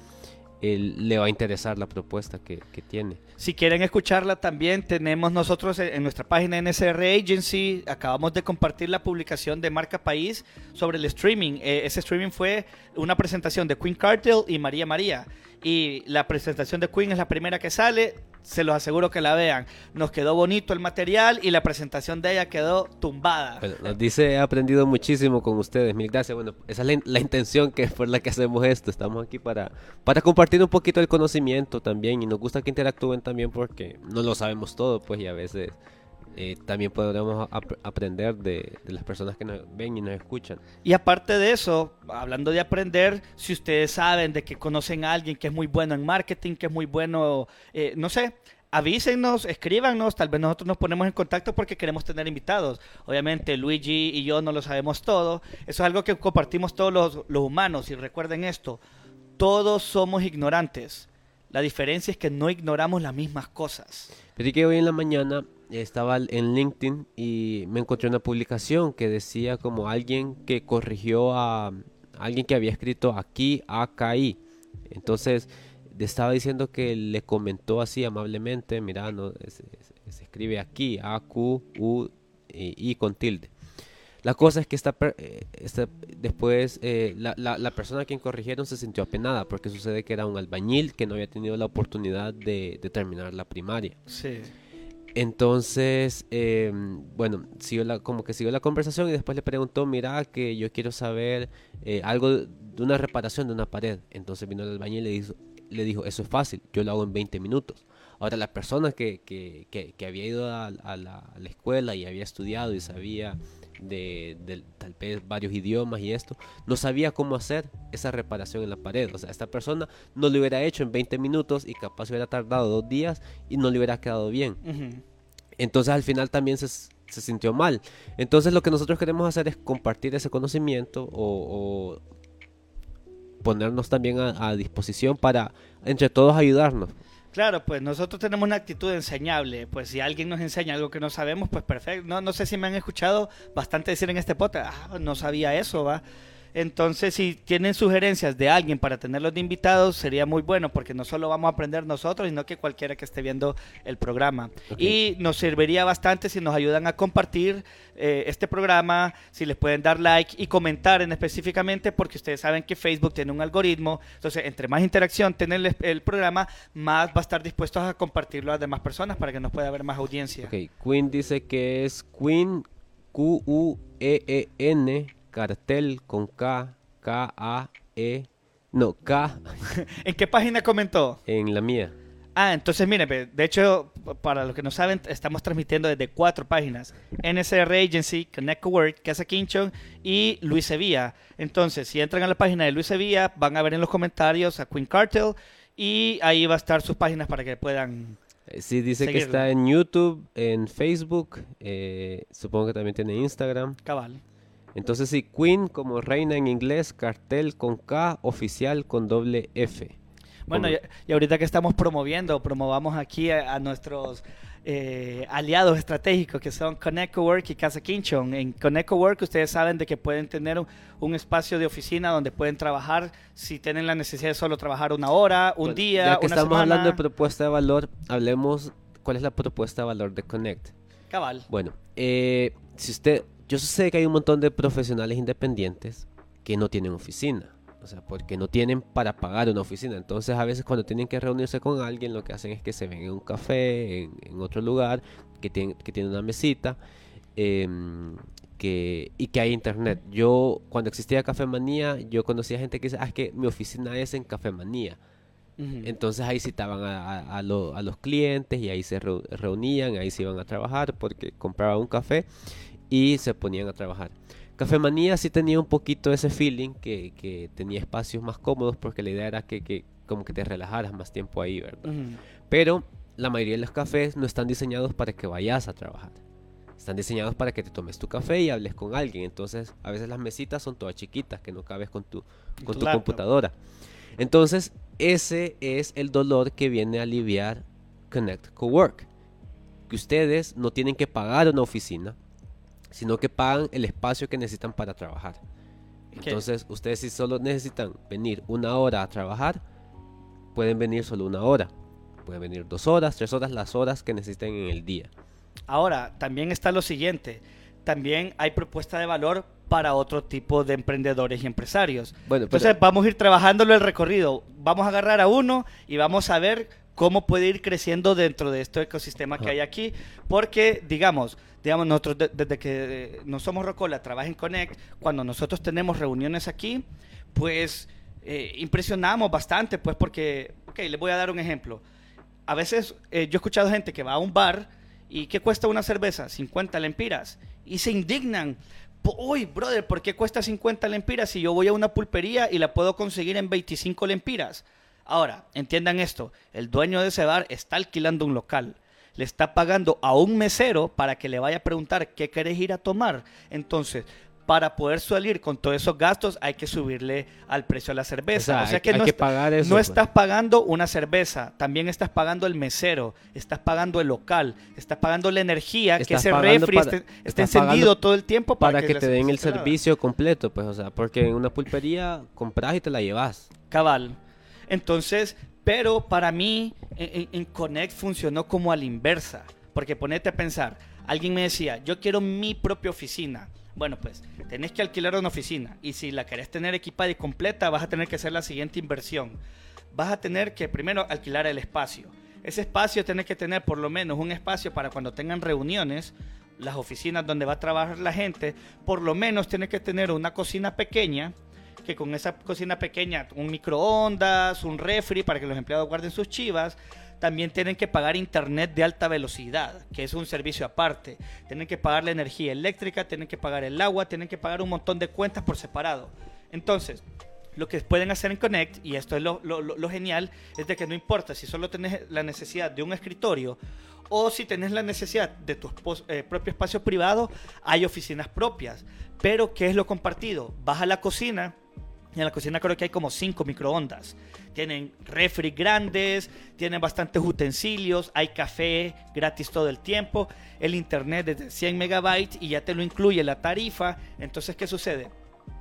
eh, le va a interesar la propuesta que, que tiene. Si quieren escucharla también, tenemos nosotros en nuestra página NSR Agency, acabamos de compartir la publicación de Marca País sobre el streaming. Eh, ese streaming fue una presentación de Queen Cartel y María María. Y la presentación de Queen es la primera que sale, se los aseguro que la vean. Nos quedó bonito el material y la presentación de ella quedó tumbada. Bueno, nos dice, he aprendido muchísimo con ustedes, mil gracias. Bueno, esa es la, la intención que por la que hacemos esto. Estamos aquí para, para compartir un poquito el conocimiento también y nos gusta que interactúen también porque no lo sabemos todo, pues y a veces eh, también podemos ap- aprender de, de las personas que nos ven y nos escuchan. Y aparte de eso, hablando de aprender, si ustedes saben de que conocen a alguien que es muy bueno en marketing, que es muy bueno, eh, no sé, avísenos, escríbanos, tal vez nosotros nos ponemos en contacto porque queremos tener invitados. Obviamente Luigi y yo no lo sabemos todo, eso es algo que compartimos todos los, los humanos y recuerden esto, todos somos ignorantes. La diferencia es que no ignoramos las mismas cosas. Pero que hoy en la mañana estaba en LinkedIn y me encontré una publicación que decía como alguien que corrigió a alguien que había escrito aquí, acá, y. Entonces estaba diciendo que le comentó así amablemente, mira, no, se, escribe aquí, A, Q, U, y, con tilde. La cosa es que esta, eh, esta- después eh, la, la- la persona a quien corrigieron se sintió apenada porque sucede que era un albañil que no había tenido la oportunidad de, de terminar la primaria. Sí. Entonces, eh, bueno, siguió la, como que siguió la conversación y después le preguntó, mira, que yo quiero saber eh, algo de una reparación de una pared. Entonces vino el albañil y le dijo, le dijo, eso es fácil, yo lo hago en 20 minutos. Ahora, la persona que, que, que, que había ido a, a la, a la escuela y había estudiado y sabía de, de tal vez varios idiomas y esto, no sabía cómo hacer esa reparación en la pared. O sea, esta persona no lo hubiera hecho en 20 minutos y capaz hubiera tardado dos días y no le hubiera quedado bien. Entonces al final también se, se sintió mal. Entonces lo que nosotros queremos hacer es compartir ese conocimiento o, o ponernos también a, a disposición para entre todos ayudarnos. Claro, pues nosotros tenemos una actitud enseñable. Pues si alguien nos enseña algo que no sabemos, pues perfecto. No, no sé si me han escuchado bastante decir en este podcast, ah, no sabía eso, va. Entonces, si tienen sugerencias de alguien para tenerlos de invitados, sería muy bueno, porque no solo vamos a aprender nosotros, sino que cualquiera que esté viendo el programa. Y nos serviría bastante si nos ayudan a compartir eh, este programa, si les pueden dar like y comentar en específicamente, porque ustedes saben que Facebook tiene un algoritmo. Entonces, entre más interacción tiene el, el programa, más va a estar dispuestos a compartirlo a demás personas para que nos pueda haber más audiencia. Ok, Queen dice que es Queen Q-U-E-E-N cartel con K, K-A-E, no, K ¿En qué página comentó? en la mía. Ah, entonces mire, de hecho, para los que no saben, estamos transmitiendo desde cuatro páginas. NSR Agency, Connect Work, Casa Quinchon y Luis Sevilla. Entonces, si entran a la página de Luis Sevilla, van a ver en los comentarios a Queen Cartel y ahí va a estar sus páginas para que puedan... Eh, Sí, dice que está en YouTube, en Facebook, eh, supongo que también tiene Instagram. Cabal. Entonces sí, Queen como reina en inglés, cartel con K, oficial con doble F. Bueno, y, ahorita que estamos promoviendo, promovamos aquí a, a nuestros eh, aliados estratégicos que son Connect Work y Casa Quinchon. En Connect Work ustedes saben de que pueden tener un, un espacio de oficina donde pueden trabajar si tienen la necesidad de solo trabajar una hora, un Bueno, día, Ya que una estamos semana. hablando de propuesta de valor, hablemos cuál es la propuesta de valor de Connect. Cabal. Bueno, eh, si usted, yo sé que hay un montón de profesionales independientes que no tienen oficina. O sea, porque no tienen para pagar una oficina. Entonces, a veces cuando tienen que reunirse con alguien, lo que hacen es que se ven en un café, en, en otro lugar, que tiene, que tiene una mesita, em, que, y que hay internet. Yo, cuando existía Café Manía, yo conocía gente que dice, ah, es que mi oficina es en Café Manía. Entonces ahí citaban a, a- a lo- a los clientes y ahí se reu- reunían, ahí se iban a trabajar porque compraban un café y se ponían a trabajar. Café Manía sí tenía un poquito ese feeling que, que tenía espacios más cómodos porque la idea era que, que como que te relajaras más tiempo ahí, ¿verdad? Pero la mayoría de los cafés no están diseñados para que vayas a trabajar. Están diseñados para que te tomes tu café y hables con alguien. Entonces, a veces las mesitas son todas chiquitas, que no cabes con tu, Con tu computadora. Entonces, ese es el dolor que viene a aliviar Connect Cowork. Que ustedes no tienen que pagar una oficina, sino que pagan el espacio que necesitan para trabajar. Entonces, ustedes si solo necesitan venir una hora a trabajar, pueden venir solo una hora. Pueden venir dos horas, tres horas, las horas que necesiten en el día. Ahora, también está lo siguiente. También hay propuesta de valor para otro tipo de emprendedores y empresarios. Bueno, pero- Entonces vamos a ir trabajándolo el recorrido. Vamos a agarrar a uno y vamos a ver cómo puede ir creciendo dentro de este ecosistema que hay aquí. Porque, digamos, digamos nosotros de- desde que eh, no somos Rocola, trabaja en Connect, cuando nosotros tenemos reuniones aquí, pues eh, impresionamos bastante, pues porque, ok, les voy a dar un ejemplo. A veces eh, yo he escuchado gente que va a un bar y ¿qué cuesta una cerveza? 50 lempiras. Y se indignan. Uy, brother, ¿por qué cuesta 50 lempiras si yo voy a una pulpería y la puedo conseguir en 25 lempiras? Ahora, entiendan esto, el dueño de ese bar está alquilando un local. Le está pagando a un mesero para que le vaya a preguntar qué querés ir a tomar. Entonces, para poder salir con todos esos gastos hay que subirle al precio de la cerveza. O sea, hay- hay no que está- pagar eso, no pues. estás pagando una cerveza, también estás pagando el mesero, estás pagando el local, estás pagando la energía, que ese refri para- esté, esté estás encendido todo el tiempo para, Para que la te den el servicio completo, pues, o sea, porque en una pulpería compras y te la llevas. Cabal. Entonces, pero para mí en, Connect funcionó como a la inversa. Porque ponete a pensar, alguien me decía, yo quiero mi propia oficina. Bueno, pues tenés que alquilar una oficina. Y si la querés tener equipada y completa, vas a tener que hacer la siguiente inversión. Vas a tener que primero alquilar el espacio. Ese espacio tenés que tener por lo menos un espacio para cuando tengan reuniones, las oficinas donde va a trabajar la gente, por lo menos tienes que tener una cocina pequeña que con esa cocina pequeña, un microondas, un refri para que los empleados guarden sus chivas, también tienen que pagar internet de alta velocidad, que es un servicio aparte. Tienen que pagar la energía eléctrica, tienen que pagar el agua, tienen que pagar un montón de cuentas por separado. Entonces, lo que pueden hacer en Connect, y esto es lo, genial, es de que no importa si solo tenés la necesidad de un escritorio o si tenés la necesidad de tu eh, propio espacio privado, hay oficinas propias. Pero, ¿qué es lo compartido? Vas a la cocina, en la cocina creo que hay como cinco microondas. Tienen refri grandes, tienen bastantes utensilios, hay café gratis todo el tiempo, el internet es de 100 megabytes y ya te lo incluye la tarifa. Entonces, ¿qué sucede?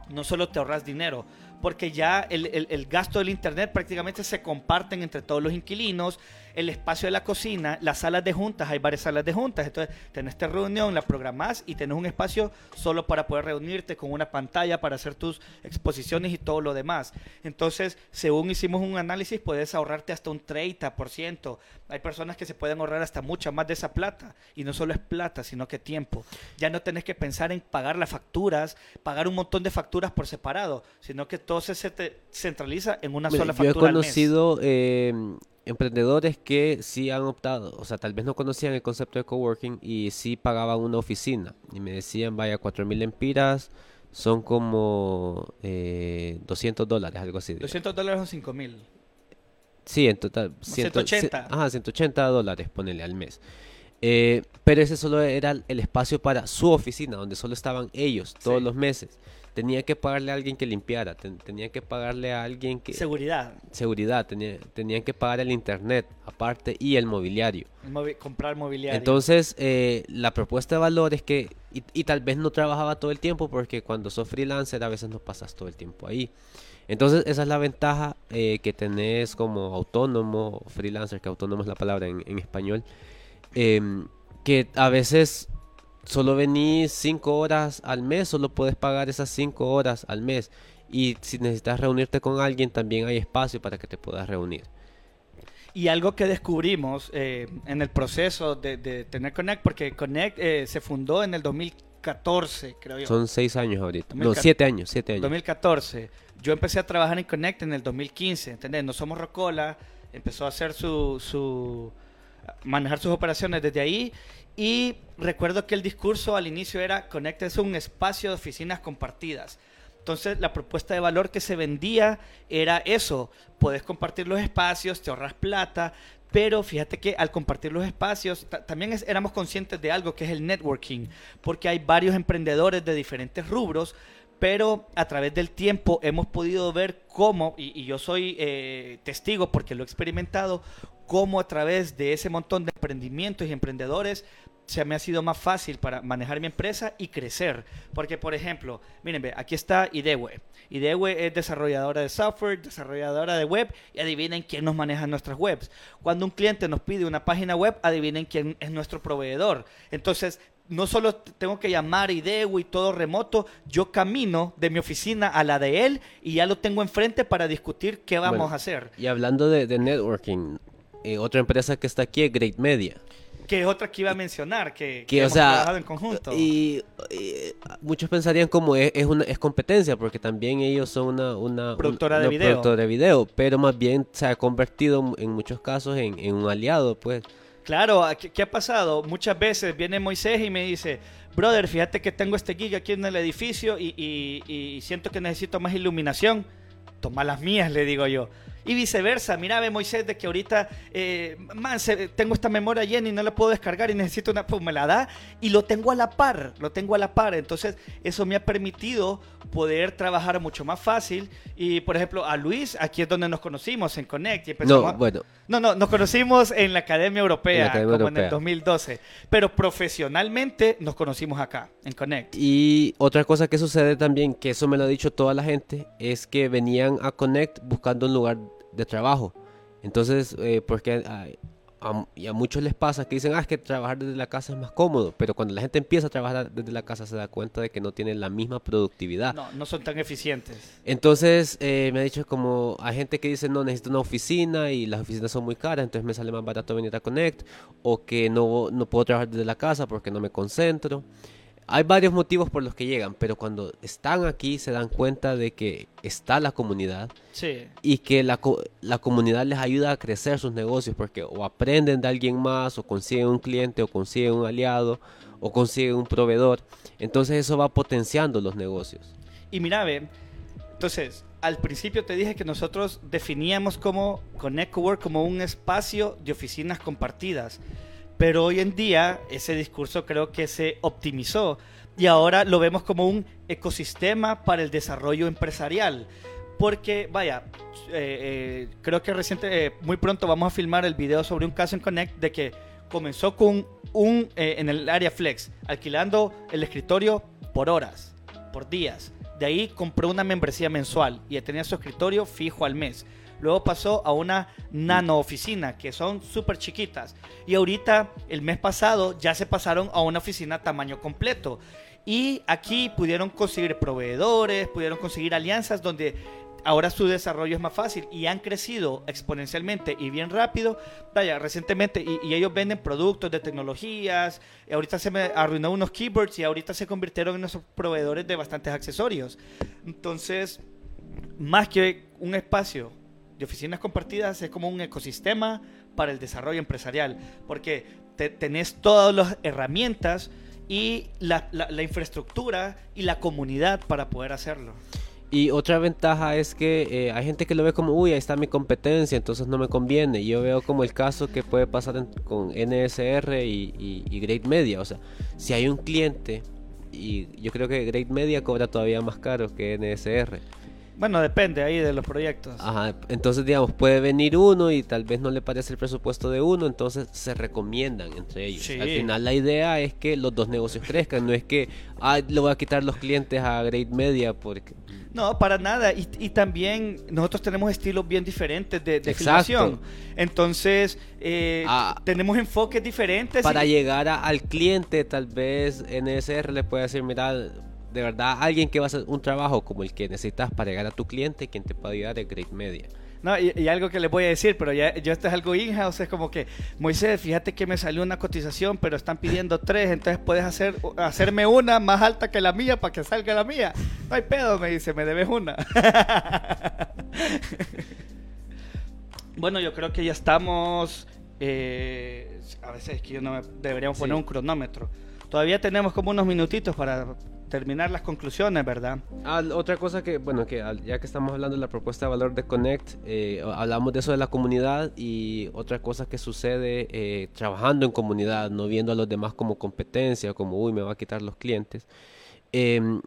No solo te ahorras dinero, porque ya el, el- el gasto del internet prácticamente se comparten entre todos los inquilinos, el espacio de la cocina, las salas de juntas, hay varias salas de juntas, entonces tenés esta reunión, la programás y tenés un espacio solo para poder reunirte con una pantalla para hacer tus exposiciones y todo lo demás. Entonces, según hicimos un análisis, puedes ahorrarte hasta un 30%. Hay personas que se pueden ahorrar hasta mucha más de esa plata. Y no solo es plata, sino que tiempo. Ya no tenés que pensar en pagar las facturas, pagar un montón de facturas por separado, sino que todo se te centraliza en una Mira, sola yo he factura al mes. conocido eh, emprendedores que sí han optado, o sea, tal vez no conocían el concepto de coworking y sí pagaban una oficina. Y me decían, vaya, 4.000 empiras son como eh, 200 dólares, algo así. 200 dólares son 5 mil. Sí, en total. ciento- 180. ci- Ajá, 180 dólares, ponele al mes. Eh, pero ese solo era el- el espacio para su oficina, donde solo estaban ellos todos Sí. los meses. Tenía que pagarle a alguien que limpiara, ten- tenía que pagarle a alguien que... Seguridad. Seguridad, tenía- tenían que pagar el internet aparte y el mobiliario. Movi- comprar mobiliario. Entonces, eh, la propuesta de valor es que, y, y tal vez no trabajaba todo el tiempo porque cuando sos freelancer a veces no pasas todo el tiempo ahí. Entonces, esa es la ventaja eh, que tenés como autónomo, freelancer, que autónomo es la palabra en, en español, em, que a veces solo venís 5 horas al mes, solo puedes pagar esas 5 horas al mes. Y si necesitas reunirte con alguien, también hay espacio para que te puedas reunir. Y algo que descubrimos eh, en el proceso de, de, tener Connect, porque Connect eh, se fundó en el 2014, creo yo. Son seis años ahorita. No, siete años, siete años. 2014. Yo empecé a trabajar en Connect en el 2015, ¿entendés? No somos Rocola, empezó a hacer su, su manejar sus operaciones desde ahí y recuerdo que el discurso al inicio era Connect es un espacio de oficinas compartidas. Entonces la propuesta de valor que se vendía era eso, puedes compartir los espacios, te ahorras plata, pero fíjate que al compartir los espacios también éramos conscientes de algo que es el networking, porque hay varios emprendedores de diferentes rubros, pero a través del tiempo hemos podido ver cómo, y, yo soy eh, testigo porque lo he experimentado, cómo a través de ese montón de emprendimientos y emprendedores se me ha sido más fácil para manejar mi empresa y crecer. Porque, por ejemplo, miren, aquí está IDEWE. IDEWE es desarrolladora de software, desarrolladora de web, y adivinen quién nos maneja nuestras webs. Cuando un cliente nos pide una página web, adivinen quién es nuestro proveedor. Entonces, no solo tengo que llamar IDEWE y todo remoto, yo camino de mi oficina a la de él y ya lo tengo enfrente para discutir qué vamos a hacer. Y hablando de, networking, eh, otra empresa que está aquí es Great Media. Que es otra que iba a mencionar, que, hemos trabajado en conjunto. Y, muchos pensarían como es, una es competencia, porque también ellos son una, productora, de video. de video, pero más bien se ha convertido en muchos casos en, un aliado, pues. Claro, ¿qué, ha pasado? Muchas veces viene Moisés y me dice, brother, fíjate que tengo este gig aquí en el edificio y, y siento que necesito más iluminación. Toma las mías, le digo yo. Y viceversa, mira, ve Moisés, de que ahorita, eh, man, tengo esta memoria llena y no la puedo descargar y necesito una, pues me la da y lo tengo a la par, lo tengo a la par. Entonces, eso me ha permitido poder trabajar mucho más fácil. Y, por ejemplo, a Luis, aquí es donde nos conocimos, en Connect. Y no, bueno. No, no, nos conocimos en la Academia Europea, como en el 2012. Pero profesionalmente nos conocimos acá, en Connect. Y otra cosa que sucede también, que eso me lo ha dicho toda la gente, es que venían a Connect buscando un lugar de trabajo. Entonces, eh, porque a, y a muchos les pasa que dicen, ah, es que trabajar desde la casa es más cómodo, pero cuando la gente empieza a trabajar desde la casa se da cuenta de que no tienen la misma productividad. No, no son tan eficientes. Entonces, eh, me ha dicho como, hay gente que dice, no, necesito una oficina y las oficinas son muy caras, entonces me sale más barato venir a Connect, o que no, no puedo trabajar desde la casa porque no me concentro hay varios motivos por los que llegan, pero cuando están aquí se dan cuenta de que está la comunidad y que la, la, comunidad les ayuda a crecer sus negocios porque o aprenden de alguien más o consiguen un cliente o consiguen un aliado o consiguen un proveedor. Entonces eso va potenciando los negocios. Y mira, ve, entonces al principio te dije que nosotros definíamos como Connect Work como un espacio de oficinas compartidas. Pero hoy en día ese discurso creo que se optimizó y ahora lo vemos como un ecosistema para el desarrollo empresarial. Porque, vaya, eh, eh, creo que reciente, eh, muy pronto vamos a filmar el video sobre un caso en Connect de que comenzó con un, en el área flex, alquilando el escritorio por horas, por días. De ahí compró una membresía mensual y tenía su escritorio fijo al mes. Luego pasó a una nano oficina, que son súper chiquitas. Y ahorita, el mes pasado, ya se pasaron a una oficina tamaño completo. Y aquí pudieron conseguir proveedores, pudieron conseguir alianzas donde ahora su desarrollo es más fácil y han crecido exponencialmente y bien rápido. Vaya, recientemente, y, ellos venden productos de tecnologías. Y ahorita se me arruinó unos keyboards y ahorita se convirtieron en nuestros proveedores de bastantes accesorios. Entonces, más que un espacio oficinas compartidas es como un ecosistema para el desarrollo empresarial, porque tenés todas las herramientas y la, infraestructura y la comunidad para poder hacerlo. Y otra ventaja es que eh, hay gente que lo ve como, uy, ahí está mi competencia, entonces no me conviene. Yo veo como el caso que puede pasar con NSR y, y, Great Media. O sea, si hay un cliente, y yo creo que Great Media cobra todavía más caro que NSR. Bueno, depende ahí de los proyectos. Ajá, entonces digamos, puede venir uno y tal vez no le parece el presupuesto de uno, entonces se recomiendan entre ellos. Al final la idea es que los dos negocios crezcan, no es que, ah, le voy a quitar los clientes a Great Media porque... No, para nada. Y, y también nosotros tenemos estilos bien diferentes de, de filmación. Entonces, eh, ah. tenemos enfoques diferentes. Para llegar al cliente, tal vez NSR le puede decir, mira, de verdad alguien que va a hacer un trabajo como el que necesitas para llegar a tu cliente, quien te puede ayudar es Great Media. No, y, y algo que les voy a decir, pero ya yo esto es algo in-house, es como que, Moisés, fíjate que me salió una cotización, pero están pidiendo tres, entonces puedes hacer, hacerme una más alta que la mía para que salga la mía. No hay pedo, me dice, me debes una. bueno, yo creo que ya estamos, eh, a veces es que yo no me- deberíamos poner Sí. un cronómetro. Todavía tenemos como unos minutitos para terminar las conclusiones, ¿verdad? Ah, otra cosa que, bueno, que ya que estamos hablando de la propuesta de valor de Connect, eh, hablamos de eso de la comunidad y otra cosa que sucede eh, trabajando en comunidad, no viendo a los demás como competencia, como, uy, me va a quitar los clientes. Em,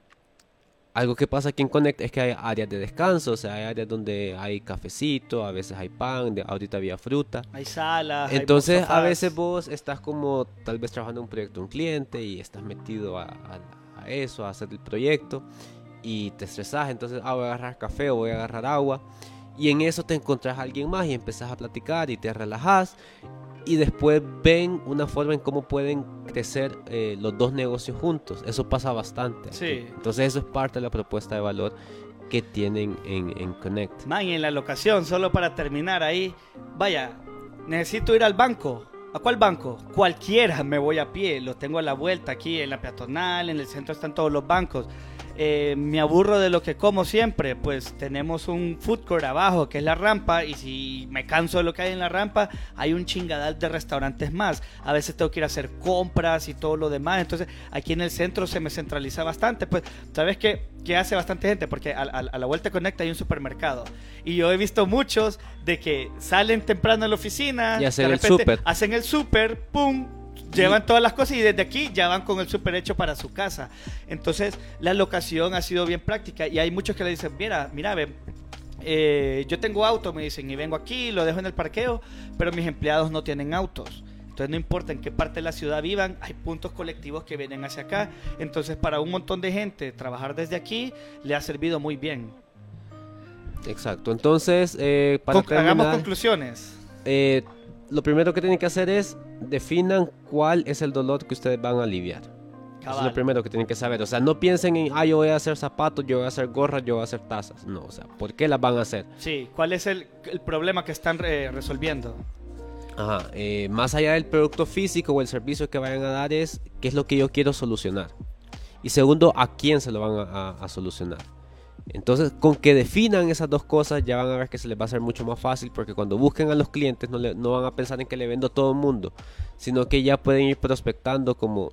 algo que pasa aquí en Connect es que hay áreas de descanso, o sea, hay áreas donde hay cafecito, a veces hay pan, de, ahorita había fruta. Hay salas. hay Entonces, a sofás. veces vos estás como tal vez trabajando en un proyecto un cliente y estás metido a, a- a eso, a hacer el proyecto y te estresas. Entonces, ah, voy a agarrar café o voy a agarrar agua. Y en eso te encontrás a alguien más y empezás a platicar y te relajas. Y después ven una forma en cómo pueden crecer eh, los dos negocios juntos. Eso pasa bastante. Sí. Entonces, eso es parte de la propuesta de valor que tienen en, en Connect. Man, y en la locación, solo para terminar ahí, vaya, necesito ir al banco. ¿A cuál banco? Cualquiera, me voy a pie, lo tengo a la vuelta aquí en la peatonal, en el centro están todos los bancos. Eh, me aburro de lo que como siempre, pues tenemos un food court abajo que es la rampa y si me canso de lo que hay en la rampa, hay un chingadal de restaurantes más. A veces tengo que ir a hacer compras y todo lo demás, entonces aquí en el centro se me centraliza bastante. Pues, ¿sabes qué? ¿Qué hace bastante gente? Porque a, a- a la vuelta conecta hay un supermercado y yo he visto muchos de que salen temprano a la oficina Y hacen de el súper. hacen el súper, pum, llevan todas las cosas y desde aquí ya van con el súper hecho para su casa. Entonces, la locación ha sido bien práctica y hay muchos que le dicen, mira, mira, ve, eh, yo tengo auto, me dicen, y vengo aquí, lo dejo en el parqueo, pero mis empleados no tienen autos. Entonces no importa en qué parte de la ciudad vivan, hay puntos colectivos que vienen hacia acá. Entonces para un montón de gente trabajar desde aquí le ha servido muy bien. Exacto. Entonces, eh, para Con- hagamos conclusiones. eh, lo primero que tienen que hacer es definan cuál es el dolor que ustedes van a aliviar. Eso es lo primero que tienen que saber. O sea, no piensen en, ah, yo voy a hacer zapatos, yo voy a hacer gorras, yo voy a hacer tazas. No, o sea, ¿por qué las van a hacer? Sí, ¿cuál es el, el problema que están eh, resolviendo? Ajá, eh, más allá del producto físico o el servicio que vayan a dar es qué es lo que yo quiero solucionar. Y segundo, a quién se lo van a, a- a solucionar. Entonces, con que definan esas dos cosas, ya van a ver que se les va a hacer mucho más fácil porque cuando busquen a los clientes no, le- no van a pensar en que le vendo a todo el mundo, sino que ya pueden ir prospectando como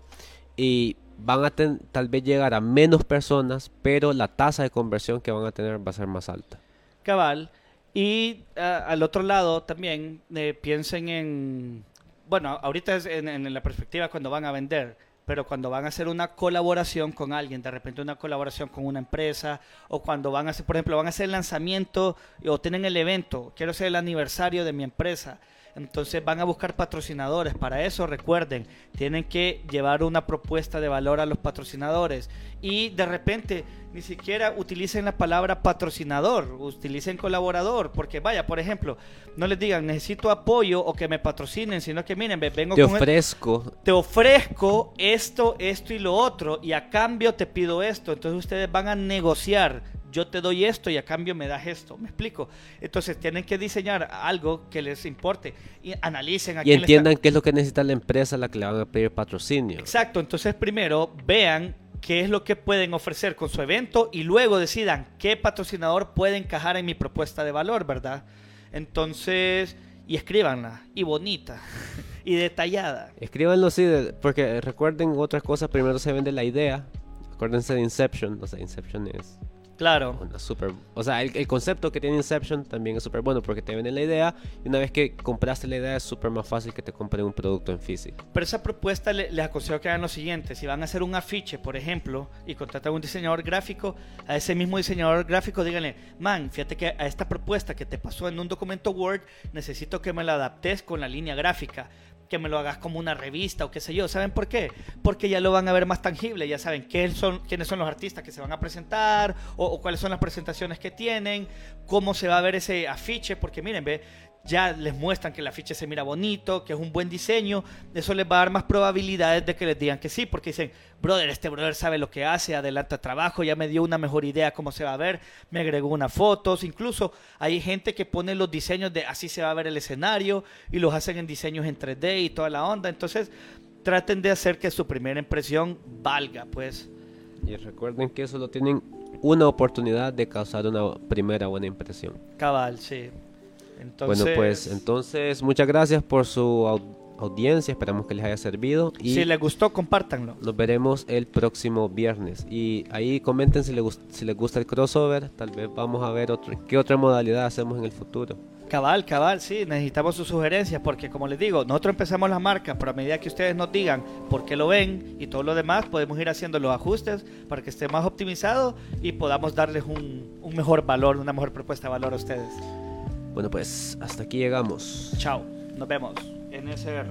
y van a ten- tal vez llegar a menos personas, pero la tasa de conversión que van a tener va a ser más alta. Cabal. Y ah, al otro lado también eh, piensen en, bueno, ahorita es en, en la perspectiva cuando van a vender, pero cuando van a hacer una colaboración con alguien, de repente una colaboración con una empresa, o cuando van a hacer, por ejemplo, van a hacer el lanzamiento o tienen el evento, quiero hacer el aniversario de mi empresa. Entonces van a buscar patrocinadores. Para eso, recuerden, tienen que llevar una propuesta de valor a los patrocinadores. Y de repente, ni siquiera utilicen la palabra patrocinador, utilicen colaborador. Porque vaya, por ejemplo, no les digan necesito apoyo o que me patrocinen, sino que miren, ve, vengo Te con el- ofrezco te ofrezco esto, esto y lo otro, y a cambio te pido esto. Entonces ustedes van a negociar. Yo te doy esto y a cambio me das esto. ¿Me explico? Entonces tienen que diseñar algo que les importe y analicen a y entiendan qué es lo que necesita la empresa a la que le van a pedir patrocinio. Exacto. Entonces primero vean qué es lo que pueden ofrecer con su evento y luego decidan qué patrocinador puede encajar en mi propuesta de valor, ¿verdad? Entonces, y escríbanla, y bonita, y detallada. Escríbanlo sí, porque recuerden otras cosas. Primero se vende la idea. Acuérdense de Inception. O sea, Inception es Claro. una super. O sea, el, el concepto que tiene Inception también es súper bueno porque te venden la idea. Y una vez que compraste la idea, es súper más fácil que te compren un producto en físico. Pero esa propuesta le- les aconsejo que hagan lo siguiente. Si van a hacer un afiche, por ejemplo, y contratan a un diseñador gráfico, a ese mismo diseñador gráfico díganle, man, fíjate que a esta propuesta que te pasó en un documento Word, necesito que me la adaptes con la línea gráfica. Que me lo hagas como una revista o qué sé yo. ¿Saben por qué? Porque ya lo van a ver más tangible. Ya saben quiénes son los artistas que se van a presentar o cuáles son las presentaciones que tienen, cómo se va a ver ese afiche. Porque miren, ve, ya les muestran que el afiche se mira bonito, que es un buen diseño, eso les va a dar más probabilidades de que les digan que sí, porque dicen, brother, este brother sabe lo que hace, adelanta trabajo, ya me dio una mejor idea cómo se va a ver, me agregó unas fotos, incluso hay gente que pone los diseños de así se va a ver el escenario y los hacen en diseños en 3D y toda la onda, entonces traten de hacer que su primera impresión valga, pues. Y recuerden que solo tienen una oportunidad de causar una primera buena impresión. Cabal, sí. Bueno, pues entonces muchas gracias por su audiencia, esperamos que les haya servido. Y si les gustó, compártanlo. Nos veremos el próximo viernes. Y ahí comenten si les, si les gusta el crossover, tal vez vamos a ver otro, qué otra modalidad hacemos en el futuro. Cabal, cabal, sí, necesitamos sus sugerencias porque como les digo, nosotros empezamos la marca, pero a medida que ustedes nos digan por qué lo ven y todo lo demás, podemos ir haciendo los ajustes para que esté más optimizado y podamos darles un, un mejor valor, una mejor propuesta de valor a ustedes. Bueno, pues hasta aquí llegamos. Chao, nos vemos en SR.